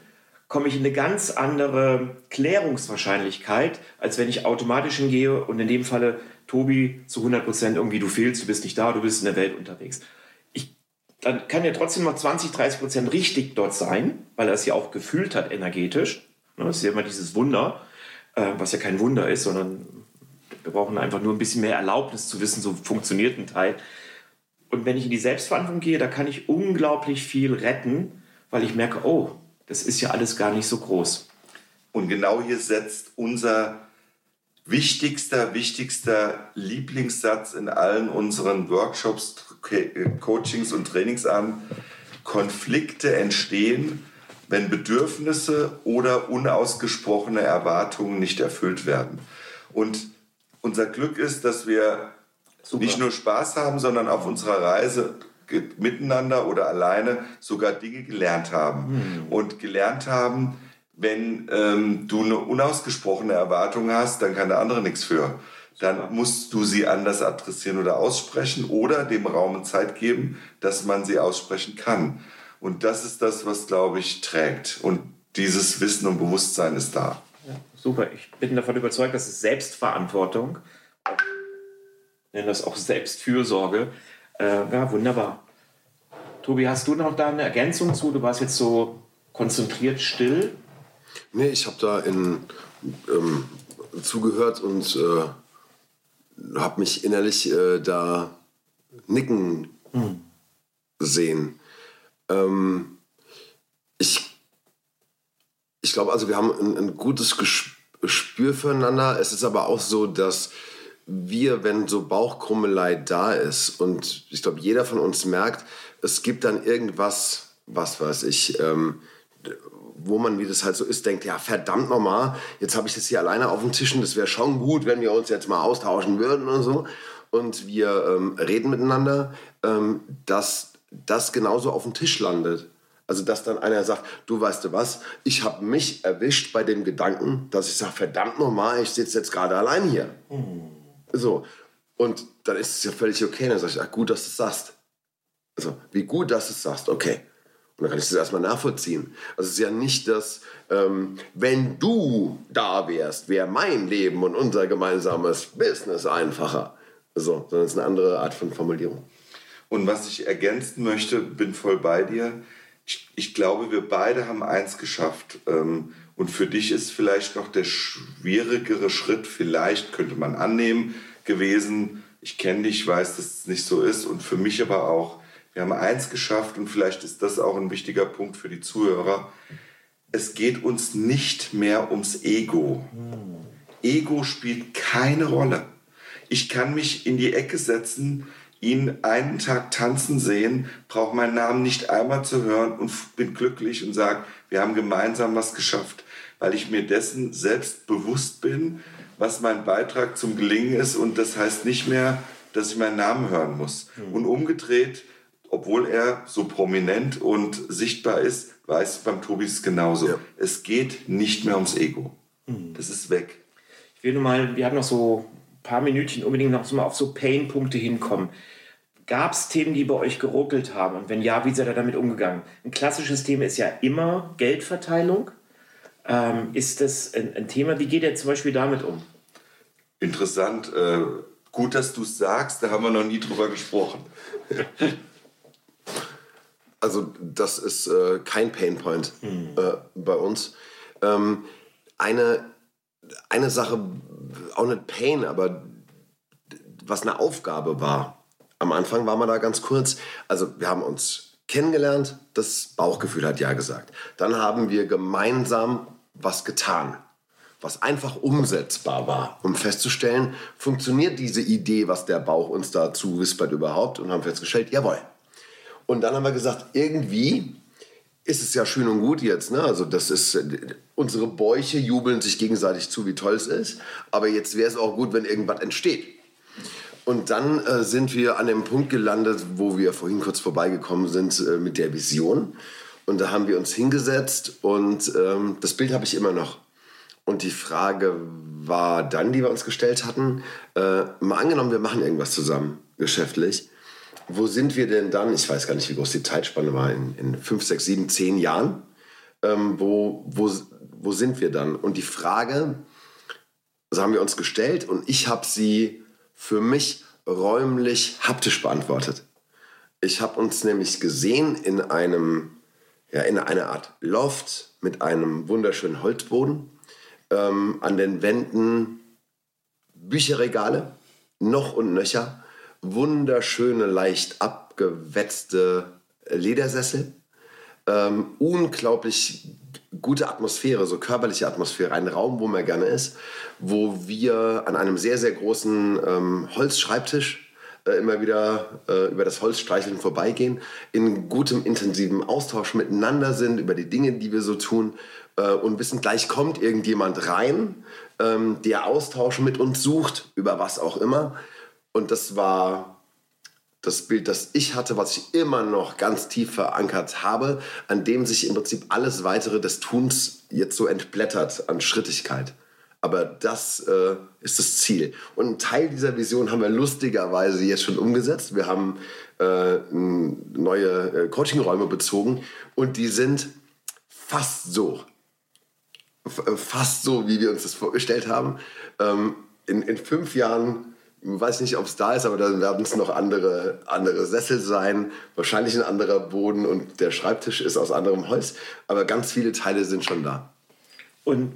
komme ich in eine ganz andere Klärungswahrscheinlichkeit, als wenn ich automatisch hingehe und in dem Falle Tobi zu 100 Prozent irgendwie, du fehlst, du bist nicht da, du bist in der Welt unterwegs. Ich, dann kann ja trotzdem noch 20, 30 Prozent richtig dort sein, weil er es ja auch gefühlt hat energetisch. Ne, das ist ja immer dieses Wunder, äh, was ja kein Wunder ist, sondern wir brauchen einfach nur ein bisschen mehr Erlaubnis zu wissen, so funktioniert ein Teil. Und wenn ich in die Selbstverantwortung gehe, da kann ich unglaublich viel retten, weil ich merke, oh, das ist ja alles gar nicht so groß. Und genau hier setzt unser wichtigster, wichtigster Lieblingssatz in allen unseren Workshops, Coachings und Trainings an. Konflikte entstehen, wenn Bedürfnisse oder unausgesprochene Erwartungen nicht erfüllt werden. Und unser Glück ist, dass wir Super. nicht nur Spaß haben, sondern auf unserer Reise miteinander oder alleine sogar Dinge gelernt haben. Mhm. Und gelernt haben, wenn ähm, du eine unausgesprochene Erwartung hast, dann kann der andere nichts für. Dann musst du sie anders adressieren oder aussprechen oder dem Raum und Zeit geben, dass man sie aussprechen kann. Und das ist das, was, glaube ich, trägt. Und dieses Wissen und Bewusstsein ist da. Ja, super. Ich bin davon überzeugt, dass es Selbstverantwortung nenne das auch Selbstfürsorge. Äh, ja, wunderbar. Tobi, hast du noch da eine Ergänzung zu? Du warst jetzt so konzentriert still. Nee, ich habe da in, ähm, zugehört und äh, habe mich innerlich äh, da nicken hm. sehen. Ähm, ich ich glaube, also wir haben ein, ein gutes Gespür füreinander. Es ist aber auch so, dass wir, wenn so Bauchkrummelei da ist und ich glaube, jeder von uns merkt, es gibt dann irgendwas, was weiß ich, ähm, wo man, wie das halt so ist, denkt, ja, verdammt nochmal, jetzt habe ich das hier alleine auf dem Tisch und das wäre schon gut, wenn wir uns jetzt mal austauschen würden und so. Und wir ähm, reden miteinander, ähm, dass das genauso auf dem Tisch landet. Also, dass dann einer sagt, du weißt du was, ich habe mich erwischt bei dem Gedanken, dass ich sage, verdammt nochmal, ich sitze jetzt gerade allein hier. Mhm. So. Und dann ist es ja völlig okay. Dann sage ich, ach, gut, dass du es sagst. Also, wie gut, dass du es sagst, okay. Und dann kann ich das erstmal nachvollziehen. Also es ist ja nicht das, ähm, wenn du da wärst, wäre mein Leben und unser gemeinsames Business einfacher. So, sondern es ist eine andere Art von Formulierung. Und was ich ergänzen möchte, bin voll bei dir. Ich, ich glaube, wir beide haben eins geschafft. Ähm, und für dich ist vielleicht noch der schwierigere Schritt, vielleicht könnte man annehmen, gewesen. Ich kenne dich, weiß, dass es nicht so ist. Und für mich aber auch, wir haben eins geschafft und vielleicht ist das auch ein wichtiger Punkt für die Zuhörer. Es geht uns nicht mehr ums Ego. Ego spielt keine Rolle. Ich kann mich in die Ecke setzen, ihn einen Tag tanzen sehen, brauche meinen Namen nicht einmal zu hören und bin glücklich und sage, wir haben gemeinsam was geschafft, weil ich mir dessen selbst bewusst bin, was mein Beitrag zum Gelingen ist und das heißt nicht mehr, dass ich meinen Namen hören muss. Mhm. Und umgedreht, obwohl er so prominent und sichtbar ist, weiß beim Tobi es genauso. Ja. Es geht nicht mehr ums Ego. Mhm. Das ist weg. Ich will nur mal, wir haben noch so ein paar Minütchen unbedingt noch so mal auf so Pain-Punkte hinkommen. Gab es Themen, die bei euch geruckelt haben? Und wenn ja, wie seid ihr damit umgegangen? Ein klassisches Thema ist ja immer Geldverteilung. Ähm, ist das ein, ein, Thema? Wie geht ihr zum Beispiel damit um? Interessant. Äh, gut, dass du es sagst. Da haben wir noch nie drüber gesprochen. <laughs> Also das ist äh, kein Painpoint hm. äh, bei uns. Ähm, eine, eine Sache, auch nicht Pain, aber was eine Aufgabe war. Am Anfang war man da ganz kurz. Also wir haben uns kennengelernt, das Bauchgefühl hat ja gesagt. Dann haben wir gemeinsam was getan, was einfach umsetzbar war, um festzustellen, funktioniert diese Idee, was der Bauch uns dazu wispert überhaupt und haben festgestellt, jawohl, und dann haben wir gesagt, irgendwie ist es ja schön und gut jetzt. Ne? Also das ist, unsere Bäuche jubeln sich gegenseitig zu, wie toll es ist. Aber jetzt wäre es auch gut, wenn irgendwas entsteht. Und dann äh, sind wir an dem Punkt gelandet, wo wir vorhin kurz vorbeigekommen sind äh, mit der Vision. Und da haben wir uns hingesetzt und ähm, das Bild habe ich immer noch. Und die Frage war dann, die wir uns gestellt hatten, äh, mal angenommen, wir machen irgendwas zusammen, geschäftlich wo sind wir denn dann? Ich weiß gar nicht, wie groß die Zeitspanne war, in, in fünf, sechs, sieben, zehn Jahren. Ähm, wo, wo, wo sind wir dann? Und die Frage, so haben wir uns gestellt und ich habe sie für mich räumlich haptisch beantwortet. Ich habe uns nämlich gesehen in einem, ja, in einer Art Loft mit einem wunderschönen Holzboden. Ähm, an den Wänden Bücherregale, noch und nöcher wunderschöne, leicht abgewetzte Ledersessel. Ähm, unglaublich gute Atmosphäre, so körperliche Atmosphäre, ein Raum, wo man gerne ist, wo wir an einem sehr, sehr großen ähm, Holzschreibtisch äh, immer wieder äh, über das Holzstreicheln vorbeigehen, in gutem, intensiven Austausch miteinander sind über die Dinge, die wir so tun äh, und wissen, gleich kommt irgendjemand rein, ähm, der Austausch mit uns sucht, über was auch immer. Und das war das Bild, das ich hatte, was ich immer noch ganz tief verankert habe, an dem sich im Prinzip alles weitere des Tuns jetzt so entblättert an Schrittigkeit. Aber das äh, ist das Ziel. Und einen Teil dieser Vision haben wir lustigerweise jetzt schon umgesetzt. Wir haben äh, neue äh, Coachingräume bezogen und die sind fast so. Äh, fast so, wie wir uns das vorgestellt haben. Ähm, in, in fünf Jahren weiß nicht, ob es da ist, aber dann werden es noch andere, andere Sessel sein, wahrscheinlich ein anderer Boden und der Schreibtisch ist aus anderem Holz, aber ganz viele Teile sind schon da. Und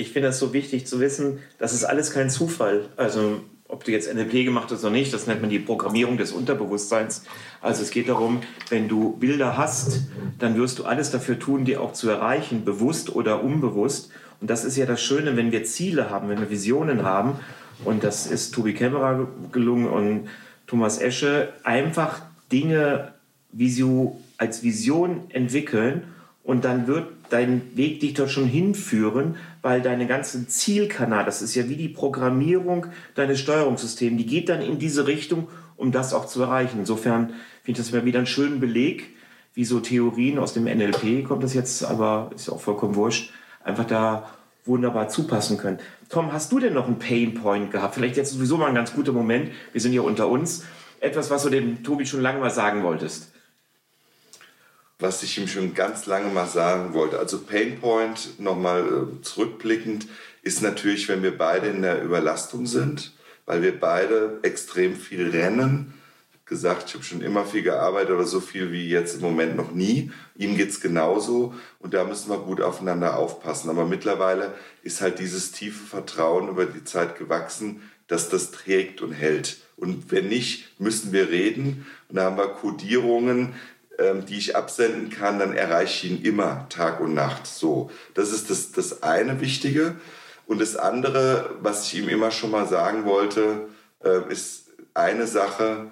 ich finde das so wichtig zu wissen, das ist alles kein Zufall. Also ob du jetzt NLP gemacht hast oder nicht, das nennt man die Programmierung des Unterbewusstseins. Also es geht darum, wenn du Bilder hast, dann wirst du alles dafür tun, die auch zu erreichen, bewusst oder unbewusst. Und das ist ja das Schöne, wenn wir Ziele haben, wenn wir Visionen haben. Und das ist Tobi Kämmerer gelungen und Thomas Esche, einfach Dinge als Vision entwickeln und dann wird dein Weg dich dort schon hinführen, weil deine ganze Zielkanal, das ist ja wie die Programmierung deines Steuerungssystems, die geht dann in diese Richtung, um das auch zu erreichen. Insofern finde ich das wieder einen schönen Beleg, wie so Theorien aus dem NLP, kommt das jetzt, aber ist auch vollkommen wurscht, einfach da wunderbar zupassen können. Tom, hast du denn noch einen Painpoint gehabt? Vielleicht jetzt sowieso mal ein ganz guter Moment. Wir sind hier unter uns. Etwas, was du dem Tobi schon lange mal sagen wolltest was ich ihm schon ganz lange mal sagen wollte. Also Painpoint, nochmal äh, zurückblickend, ist natürlich, wenn wir beide in der Überlastung sind, weil wir beide extrem viel rennen. Gesagt, ich habe schon immer viel gearbeitet, aber so viel wie jetzt im Moment noch nie. Ihm geht es genauso und da müssen wir gut aufeinander aufpassen. Aber mittlerweile ist halt dieses tiefe Vertrauen über die Zeit gewachsen, dass das trägt und hält. Und wenn nicht, müssen wir reden. Und da haben wir Kodierungen, die ich absenden kann, dann erreiche ich ihn immer Tag und Nacht. So, das ist das, das eine Wichtige. Und das andere, was ich ihm immer schon mal sagen wollte, äh, ist eine Sache.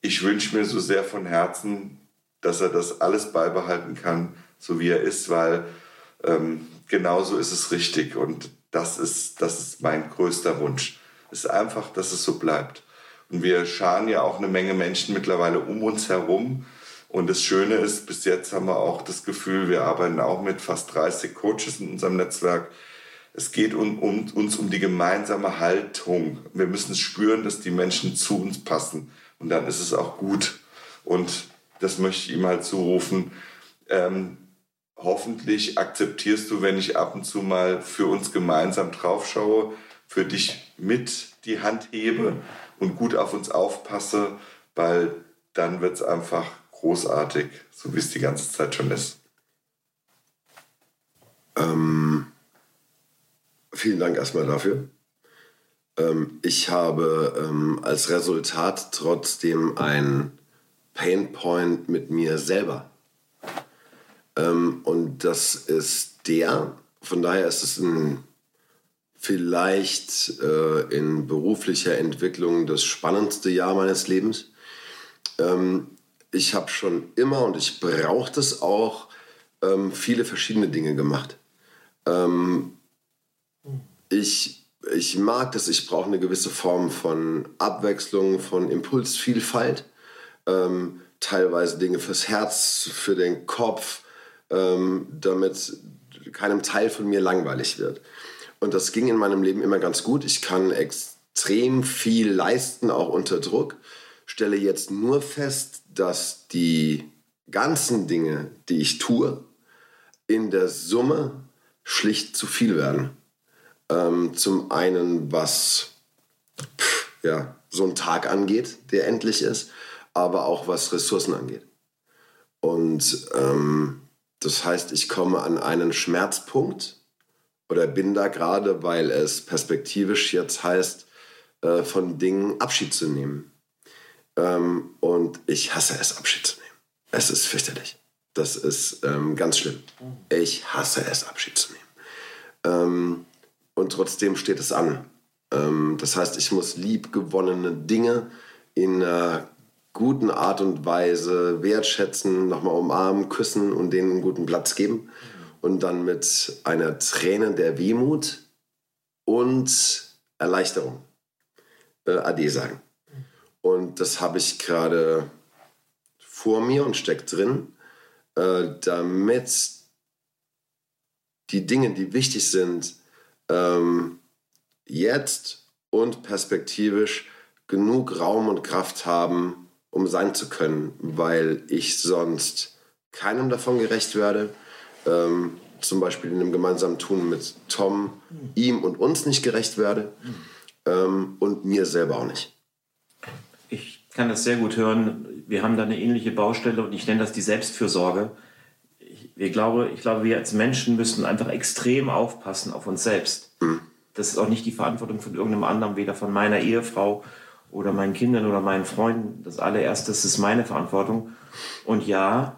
Ich wünsche mir so sehr von Herzen, dass er das alles beibehalten kann, so wie er ist, weil ähm, genauso ist es richtig. Und das ist, das ist mein größter Wunsch. Es ist einfach, dass es so bleibt. Und wir scharen ja auch eine Menge Menschen mittlerweile um uns herum, und das Schöne ist, bis jetzt haben wir auch das Gefühl, wir arbeiten auch mit fast 30 Coaches in unserem Netzwerk. Es geht um, um, uns um die gemeinsame Haltung. Wir müssen spüren, dass die Menschen zu uns passen. Und dann ist es auch gut. Und das möchte ich ihm halt zurufen. Ähm, hoffentlich akzeptierst du, wenn ich ab und zu mal für uns gemeinsam draufschaue, für dich mit die Hand hebe und gut auf uns aufpasse, weil dann wird es einfach großartig, so wie es die ganze Zeit schon ist. Ähm, vielen Dank erstmal dafür. Ähm, ich habe ähm, als Resultat trotzdem ein Painpoint mit mir selber. Ähm, und das ist der, von daher ist es ein vielleicht äh, in beruflicher Entwicklung das spannendste Jahr meines Lebens. Ähm, ich habe schon immer und ich brauche das auch ähm, viele verschiedene Dinge gemacht. Ähm, ich, ich mag das, ich brauche eine gewisse Form von Abwechslung, von Impulsvielfalt. Ähm, teilweise Dinge fürs Herz, für den Kopf, ähm, damit keinem Teil von mir langweilig wird. Und das ging in meinem Leben immer ganz gut. Ich kann extrem viel leisten, auch unter Druck stelle jetzt nur fest, dass die ganzen Dinge, die ich tue, in der Summe schlicht zu viel werden. Ähm, zum einen, was pff, ja, so ein Tag angeht, der endlich ist, aber auch was Ressourcen angeht. Und ähm, das heißt, ich komme an einen Schmerzpunkt oder bin da gerade, weil es perspektivisch jetzt heißt, äh, von Dingen Abschied zu nehmen. Ähm, und ich hasse es, Abschied zu nehmen. Es ist fürchterlich. Das ist ähm, ganz schlimm. Ich hasse es, Abschied zu nehmen. Ähm, und trotzdem steht es an. Ähm, das heißt, ich muss liebgewonnene Dinge in einer guten Art und Weise wertschätzen, nochmal umarmen, küssen und denen einen guten Platz geben. Und dann mit einer Träne der Wehmut und Erleichterung äh, Ade sagen. Und das habe ich gerade vor mir und steckt drin, äh, damit die Dinge, die wichtig sind, ähm, jetzt und perspektivisch genug Raum und Kraft haben, um sein zu können, weil ich sonst keinem davon gerecht werde. Ähm, zum Beispiel in einem gemeinsamen Tun mit Tom, ihm und uns nicht gerecht werde ähm, und mir selber auch nicht ich kann das sehr gut hören. Wir haben da eine ähnliche Baustelle und ich nenne das die Selbstfürsorge. Ich, wir glaube, ich glaube, wir als Menschen müssen einfach extrem aufpassen auf uns selbst. Mhm. das ist auch nicht die Verantwortung von irgendeinem anderen, weder von meiner Ehefrau oder meinen Kindern oder meinen Freunden. Das allererste das ist meine Verantwortung. Und ja,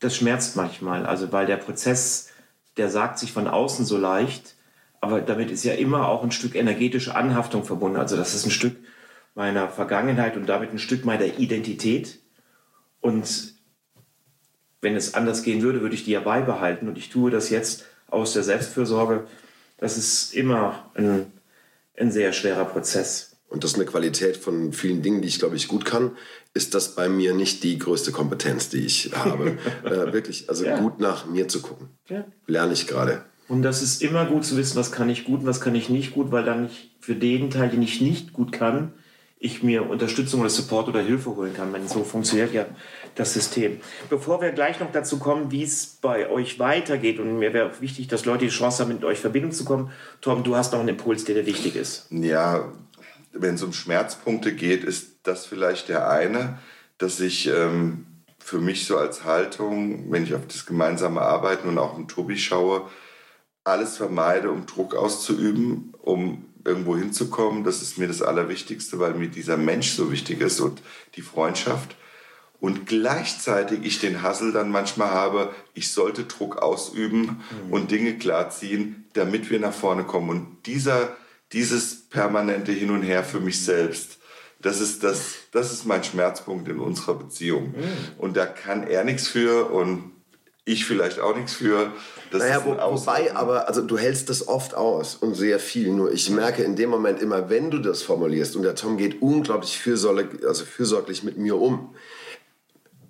das schmerzt manchmal. Also weil der Prozess, der sagt sich von außen so leicht, aber damit ist ja immer auch ein Stück energetische Anhaftung verbunden. Also das ist ein Stück meiner Vergangenheit und damit ein Stück meiner Identität. Und wenn es anders gehen würde, würde ich die ja beibehalten. Und ich tue das jetzt aus der Selbstfürsorge. Das ist immer ein, ein sehr schwerer Prozess. Und das ist eine Qualität von vielen Dingen, die ich, glaube ich, gut kann, ist das bei mir nicht die größte Kompetenz, die ich <laughs> habe. äh, wirklich, also ja. gut nach mir zu gucken. Ja. Lerne ich gerade. Und das ist immer gut zu wissen, was kann ich gut und was kann ich nicht gut, weil dann ich für den Teil, den ich nicht gut kann, ich mir Unterstützung oder Support oder Hilfe holen kann. Wenn so funktioniert ja das System. Bevor wir gleich noch dazu kommen, wie es bei euch weitergeht, und mir wäre wichtig, dass Leute die Chance haben, mit euch in Verbindung zu kommen. Tom, du hast noch einen Impuls, der dir wichtig ist. Ja, wenn es um Schmerzpunkte geht, ist das vielleicht der eine, dass ich ähm, für mich so als Haltung, wenn ich auf das gemeinsame Arbeiten und auch im Tobi schaue, alles vermeide, um Druck auszuüben, um irgendwo hinzukommen. Das ist mir das Allerwichtigste, weil mir dieser Mensch so wichtig ist und die Freundschaft. Und gleichzeitig ich den Hassel dann manchmal habe, ich sollte Druck ausüben mhm. und Dinge klarziehen, damit wir nach vorne kommen. Und dieser, dieses permanente Hin und Her für mich selbst, das ist, das, das ist mein Schmerzpunkt in unserer Beziehung. Mhm. Und da kann er nichts für und ich vielleicht auch nichts für. Das naja, wo, wobei, aber also du hältst das oft aus und sehr viel. Nur ich merke in dem Moment immer, wenn du das formulierst und der Tom geht unglaublich fürsorglich, also fürsorglich mit mir um,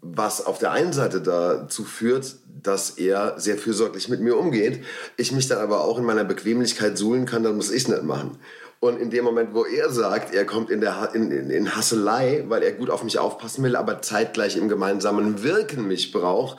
was auf der einen Seite dazu führt, dass er sehr fürsorglich mit mir umgeht, ich mich dann aber auch in meiner Bequemlichkeit suhlen kann, dann muss ich es nicht machen. Und in dem Moment, wo er sagt, er kommt in, der, in, in, in Hasselei, weil er gut auf mich aufpassen will, aber zeitgleich im gemeinsamen Wirken mich braucht,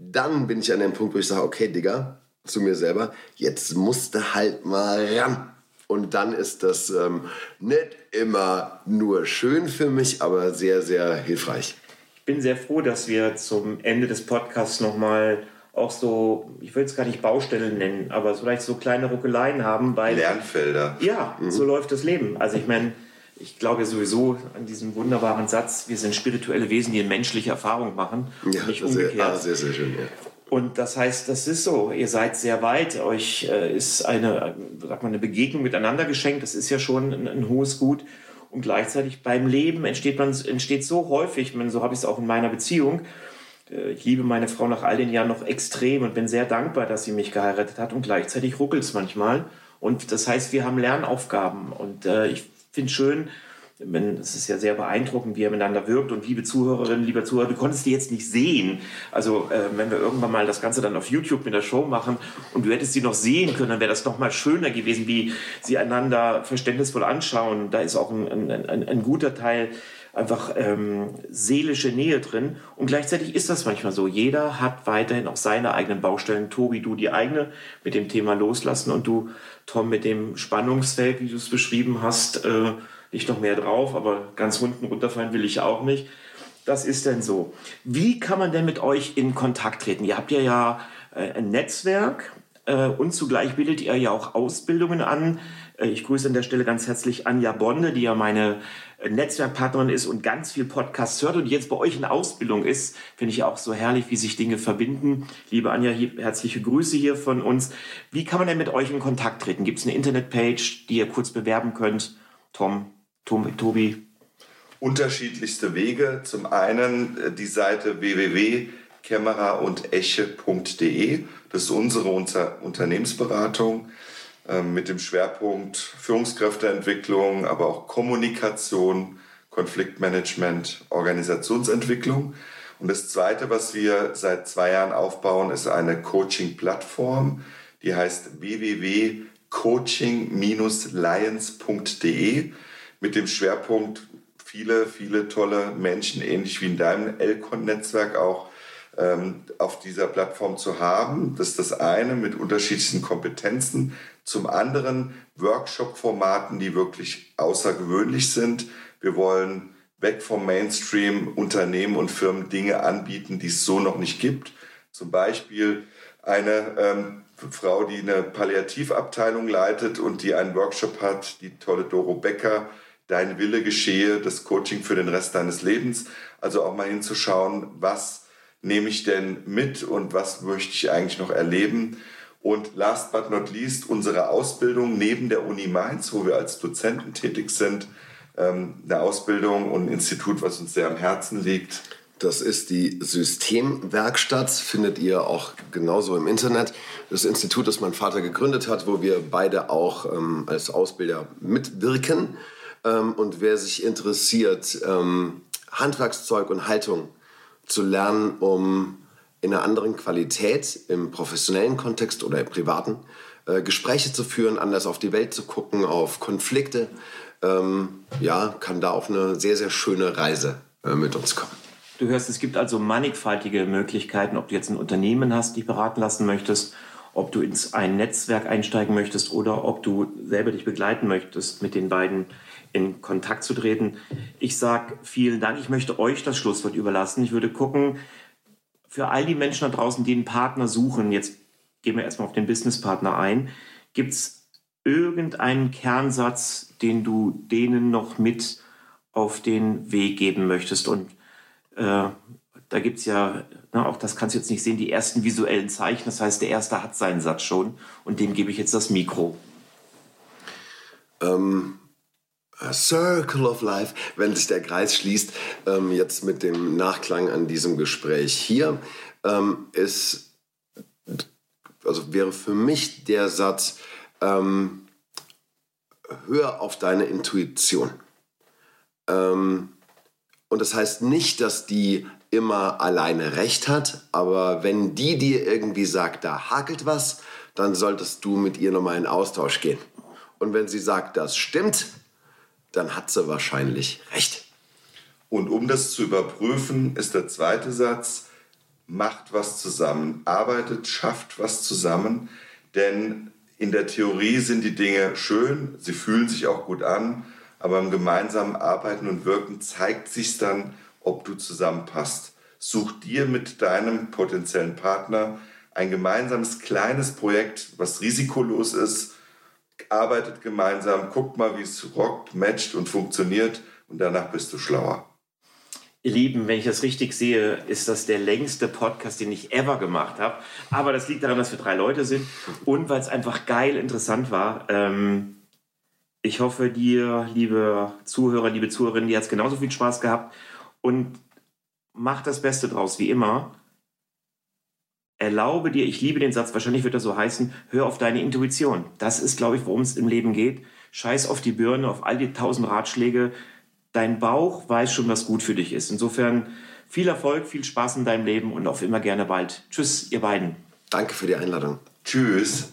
dann bin ich an dem Punkt, wo ich sage, okay, Digga, zu mir selber, jetzt musst du halt mal ran. Und dann ist das ähm, nicht immer nur schön für mich, aber sehr, sehr hilfreich. Ich bin sehr froh, dass wir zum Ende des Podcasts nochmal auch so, ich will es gar nicht Baustellen nennen, aber vielleicht so kleine Ruckeleien haben, weil... Lernfelder. Ja, mhm. so läuft das Leben. Also ich meine, ich glaube ja sowieso an diesen wunderbaren Satz, wir sind spirituelle Wesen, die eine menschliche Erfahrung machen, ja, nicht umgekehrt. Sehr, ah, sehr, sehr schön, ja. Und das heißt, das ist so, ihr seid sehr weit, euch äh, ist eine, sag mal, eine Begegnung miteinander geschenkt, das ist ja schon ein, ein hohes Gut. Und gleichzeitig beim Leben entsteht man entsteht so häufig, so habe ich es auch in meiner Beziehung, äh, ich liebe meine Frau nach all den Jahren noch extrem und bin sehr dankbar, dass sie mich geheiratet hat und gleichzeitig ruckelt es manchmal. Und das heißt, wir haben Lernaufgaben und äh, ich finde es schön, es ist ja sehr beeindruckend, wie er miteinander wirkt. Und liebe Zuhörerinnen, lieber Zuhörer, du konntest die jetzt nicht sehen. Also äh, wenn wir irgendwann mal das Ganze dann auf YouTube mit der Show machen und du hättest sie noch sehen können, dann wäre das noch mal schöner gewesen, wie sie einander verständnisvoll anschauen. Da ist auch ein, ein, ein, ein guter Teil einfach ähm, seelische Nähe drin. Und gleichzeitig ist das manchmal so. Jeder hat weiterhin auch seine eigenen Baustellen. Tobi, du die eigene mit dem Thema Loslassen und du, Tom, mit dem Spannungsfeld, wie du es beschrieben hast, äh, nicht noch mehr drauf, aber ganz unten runterfallen will ich auch nicht. Das ist denn so. Wie kann man denn mit euch in Kontakt treten? Ihr habt ja ja äh, ein Netzwerk äh, und zugleich bildet ihr ja auch Ausbildungen an. Äh, ich grüße an der Stelle ganz herzlich Anja Bonde, die ja meine Netzwerkpartnerin ist und ganz viel Podcasts hört und jetzt bei euch in Ausbildung ist. Finde ich auch so herrlich, wie sich Dinge verbinden. Liebe Anja, herzliche Grüße hier von uns. Wie kann man denn mit euch in Kontakt treten? Gibt es eine Internetpage, die ihr kurz bewerben könnt? Tom, Tom Tobi? Unterschiedlichste Wege. Zum einen äh, die Seite www.kämmerer-und-eche.de. Das ist unsere Unter Unternehmensberatung mit dem Schwerpunkt Führungskräfteentwicklung, aber auch Kommunikation, Konfliktmanagement, Organisationsentwicklung. Und das Zweite, was wir seit zwei Jahren aufbauen, ist eine Coaching-Plattform, die heißt www.coaching-lions.de mit dem Schwerpunkt viele, viele tolle Menschen, ähnlich wie in deinem Elcon-Netzwerk auch, ähm, auf dieser Plattform zu haben. Das ist das eine mit unterschiedlichen Kompetenzen. Zum anderen Workshop-Formaten, die wirklich außergewöhnlich sind. Wir wollen weg vom Mainstream Unternehmen und Firmen Dinge anbieten, die es so noch nicht gibt. Zum Beispiel eine ähm, Frau, die eine Palliativabteilung leitet und die einen Workshop hat, die tolle Doro Becker, Dein Wille geschehe, das Coaching für den Rest deines Lebens. Also auch mal hinzuschauen, was nehme ich denn mit und was möchte ich eigentlich noch erleben. Und last but not least, unsere Ausbildung neben der Uni Mainz, wo wir als Dozenten tätig sind, ähm, eine Ausbildung und ein Institut, was uns sehr am Herzen liegt. Das ist die Systemwerkstatt, findet ihr auch genauso im Internet. Das Institut, das mein Vater gegründet hat, wo wir beide auch ähm, als Ausbilder mitwirken. Ähm, und wer sich interessiert, ähm, Handwerkszeug und Haltung zu lernen, um in einer anderen Qualität im professionellen Kontext oder im privaten äh, Gespräche zu führen, anders auf die Welt zu gucken, auf Konflikte, ähm, ja, kann da auf eine sehr, sehr schöne Reise äh, mit uns kommen. Du hörst, es gibt also mannigfaltige Möglichkeiten, ob du jetzt ein Unternehmen hast, dich beraten lassen möchtest, ob du ins ein Netzwerk einsteigen möchtest oder ob du selber dich begleiten möchtest, mit den beiden in Kontakt zu treten. Ich sage vielen Dank. Ich möchte euch das Schlusswort überlassen. Ich würde gucken, für all die Menschen da draußen, die einen Partner suchen, jetzt gehen wir erstmal auf den Businesspartner ein, gibt es irgendeinen Kernsatz, den du denen noch mit auf den Weg geben möchtest? Und äh, da gibt es ja, na, auch das kannst du jetzt nicht sehen, die ersten visuellen Zeichen. Das heißt, der erste hat seinen Satz schon und dem gebe ich jetzt das Mikro. Ähm, A Circle of Life, wenn sich der Kreis schließt, ähm, jetzt mit dem Nachklang an diesem Gespräch hier, ähm, ist, also wäre für mich der Satz, ähm, hör auf deine Intuition. Ähm, und das heißt nicht, dass die immer alleine recht hat, aber wenn die dir irgendwie sagt, da hakelt was, dann solltest du mit ihr nochmal in Austausch gehen. Und wenn sie sagt, das stimmt, dann hat sie wahrscheinlich recht. Und um das zu überprüfen, ist der zweite Satz, macht was zusammen, arbeitet, schafft was zusammen, denn in der Theorie sind die Dinge schön, sie fühlen sich auch gut an, aber im gemeinsamen Arbeiten und Wirken zeigt sich dann, ob du zusammenpasst. Such dir mit deinem potenziellen Partner ein gemeinsames kleines Projekt, was risikolos ist, arbeitet gemeinsam, guckt mal, wie es rockt, matcht und funktioniert und danach bist du schlauer. Ihr Lieben, wenn ich das richtig sehe, ist das der längste Podcast, den ich ever gemacht habe. Aber das liegt daran, dass wir drei Leute sind und weil es einfach geil interessant war. Ähm, ich hoffe, dir, liebe Zuhörer, liebe Zuhörerinnen, dir hat es genauso viel Spaß gehabt und macht das Beste draus, wie immer erlaube dir, ich liebe den Satz, wahrscheinlich wird er so heißen, hör auf deine Intuition. Das ist, glaube ich, worum es im Leben geht. Scheiß auf die Birne, auf all die tausend Ratschläge. Dein Bauch weiß schon, was gut für dich ist. Insofern viel Erfolg, viel Spaß in deinem Leben und auf immer gerne bald. Tschüss, ihr beiden. Danke für die Einladung. Tschüss.